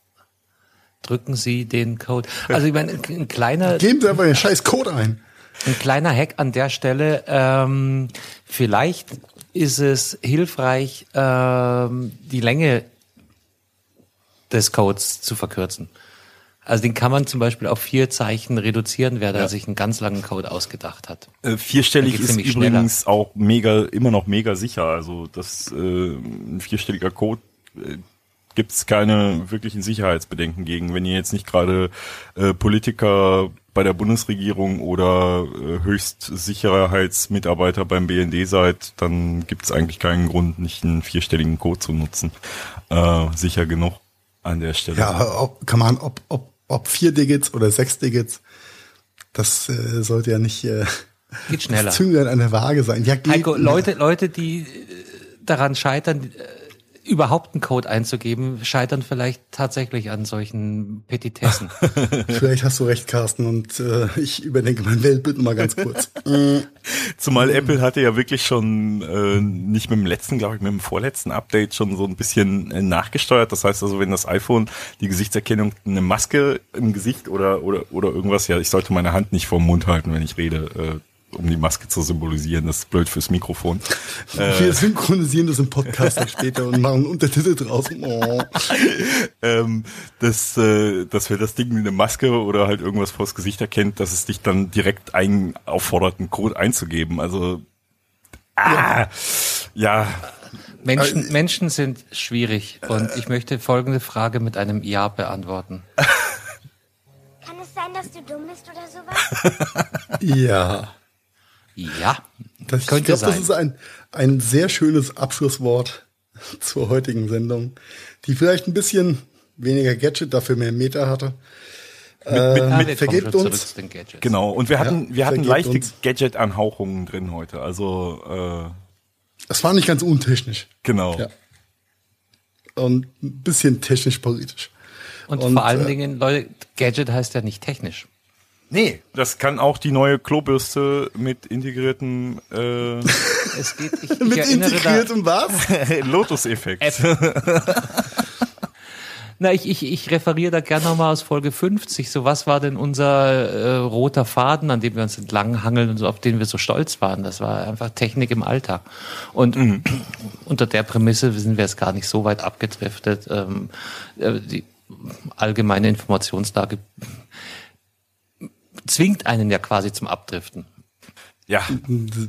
Drücken Sie den Code. Also ich meine, ein, ein kleiner, Geben Sie einfach den scheiß Code ein. Ein kleiner Hack an der Stelle. Ähm, vielleicht ist es hilfreich, ähm, die Länge des Codes zu verkürzen. Also den kann man zum Beispiel auf vier Zeichen reduzieren, wer da sich einen ganz langen Code ausgedacht hat. Äh, vierstellig ist übrigens auch mega, immer noch mega sicher. Also das äh, ein vierstelliger Code äh, gibt es keine wirklichen Sicherheitsbedenken gegen. Wenn ihr jetzt nicht gerade äh, Politiker bei der Bundesregierung oder äh, Höchstsicherheitsmitarbeiter beim BND seid, dann gibt es eigentlich keinen Grund, nicht einen vierstelligen Code zu nutzen. Äh, sicher genug an der Stelle. Ja, ob, kann man, ob, ob, ob vier Digits oder sechs Digits, das äh, sollte ja nicht äh, Geht schneller. das Zünglein an der Waage sein. Ja, geht, Heiko, Leute, Leute, die äh, daran scheitern, äh, überhaupt einen Code einzugeben, scheitern vielleicht tatsächlich an solchen Petitessen. <laughs> Vielleicht hast du recht, Carsten, und äh, ich überdenke mein Weltbild mal ganz kurz. <laughs> Zumal Apple hatte ja wirklich schon äh, nicht mit dem letzten, glaube ich, mit dem vorletzten Update schon so ein bisschen äh, nachgesteuert. Das heißt also, wenn das iPhone die Gesichtserkennung eine Maske im Gesicht oder oder oder irgendwas, ja, ich sollte meine Hand nicht vorm Mund halten, wenn ich rede, äh, um die Maske zu symbolisieren. Das ist blöd fürs Mikrofon. <laughs> Wir synchronisieren das im Podcast später und machen Untertitel draus. <laughs> Oh. ähm, dass, äh, dass wir das Ding wie eine Maske oder halt irgendwas vors Gesicht erkennt, dass es dich dann direkt ein auffordert, einen Code einzugeben. Also ah, ja, Menschen, Menschen sind schwierig und ich möchte folgende Frage mit einem Ja beantworten. <laughs> Kann es sein, dass du dumm bist oder sowas? Ja. Ja, Das, ich könnte glaube, das sein. ist ein, ein sehr schönes Abschlusswort zur heutigen Sendung, die vielleicht ein bisschen weniger Gadget, dafür mehr Meter hatte. mit, mit, mit, kommen vergebt uns. zu den Gadgets. genau. Und wir hatten, Ja, wir hatten leichte. Gadget-Anhauchungen drin heute. Also äh, Das war nicht ganz untechnisch. genau. Ja. Und ein bisschen technisch-politisch. Und, Und, vor allen äh, Dingen, Leute, Gadget heißt ja nicht technisch. Nee, das kann auch die neue Klobürste mit integriertem äh, <laughs> Es geht, ich, ich Mit erinnere da, integriertem was? <laughs> Lotus-Effekt. Na, ich, ich, ich referiere da gerne nochmal aus Folge 50. So, was war denn unser äh, roter Faden, an dem wir uns entlang hangeln und so, auf den wir so stolz waren? Das war einfach Technik im Alltag. Und <clears throat> unter der Prämisse sind wir jetzt gar nicht so weit abgedriftet. Ähm, äh, die allgemeine Informationslage zwingt einen ja quasi zum Abdriften. Ja,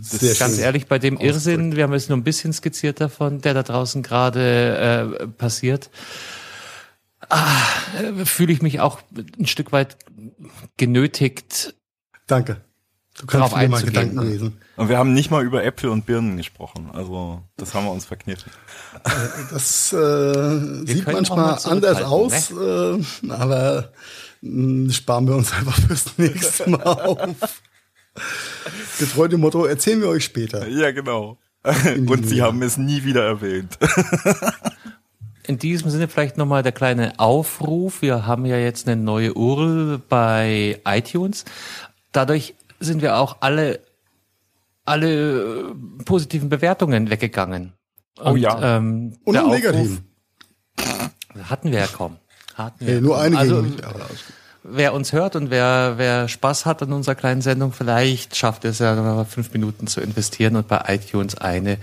Sehr Ganz schön. ehrlich, bei dem Irrsinn, wir haben jetzt nur ein bisschen skizziert davon, der da draußen gerade äh, passiert, ah, äh, fühle ich mich auch ein Stück weit genötigt. Danke. Du kannst mir mal. Gedanken lesen. und wir haben nicht mal über Äpfel und Birnen gesprochen. Also das haben wir uns verkniffen. Das äh, sieht manchmal mal anders zurückhalten, aus, äh, aber sparen wir uns einfach fürs nächste Mal auf. Getreu dem Motto, erzählen wir euch später. Ja, genau. Und sie haben es nie wieder erwähnt. <laughs> In diesem Sinne vielleicht nochmal der kleine Aufruf. Wir haben ja jetzt eine neue URL bei iTunes. Dadurch sind wir auch alle, alle äh, positiven Bewertungen weggegangen. Oh ja. Ähm, Und der Aufruf-. Hatten wir ja kaum. Hatten wir ja nur einige Also, gegen mich, aber wer uns hört und wer, wer Spaß hat an unserer kleinen Sendung, vielleicht schafft es ja mal fünf Minuten zu investieren und bei iTunes eine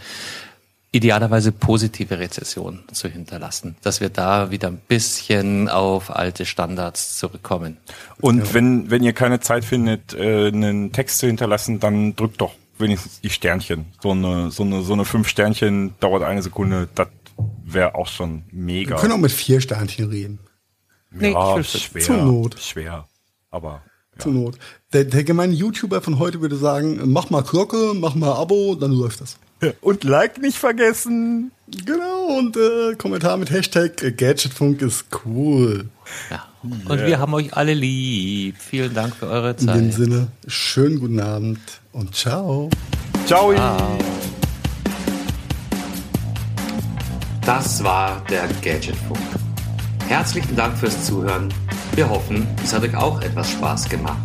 idealerweise positive Rezession zu hinterlassen, dass wir da wieder ein bisschen auf alte Standards zurückkommen. Und wenn, wenn ihr keine Zeit findet, äh, einen Text zu hinterlassen, dann drückt doch wenigstens die Sternchen. So eine, so eine, so eine fünf Sternchen dauert eine Sekunde. Das wäre auch schon mega. wir können auch mit vier Sternchen reden. Nee, ja, schwer. Zur Not. Schwer. Aber ja. Zur Not. Der, der gemeine YouTuber von heute würde sagen, mach mal Glocke, mach mal Abo, dann läuft das. <laughs> Und Like nicht vergessen. Genau, und äh, Kommentar mit Hashtag Gadgetfunk ist cool. Ja. Und wir haben euch alle lieb. Vielen Dank für eure In dem Zeit. Sinne, schönen guten Abend und ciao. Ciao. Das war der Gadgetfunk. Herzlichen Dank fürs Zuhören. Wir hoffen, es hat euch auch etwas Spaß gemacht.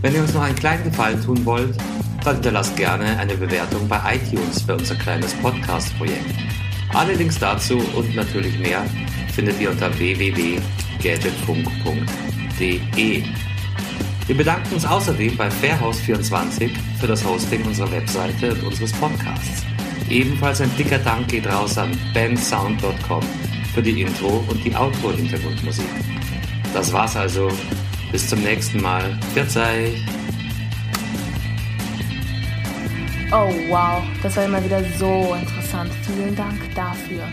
Wenn ihr uns noch einen kleinen Gefallen tun wollt, dann hinterlasst gerne eine Bewertung bei iTunes für unser kleines Podcast-Projekt. Alle Links dazu und natürlich mehr findet ihr unter www.gadgetfunk.de. Wir bedanken uns außerdem bei Fairhouse24 für das Hosting unserer Webseite und unseres Podcasts. Ebenfalls ein dicker Dank geht raus an bandsound.com für die Intro und die Outro-Hintergrundmusik. Das war's also. Bis zum nächsten Mal. Euch. Oh wow, das war immer wieder so interessant. Vielen Dank dafür.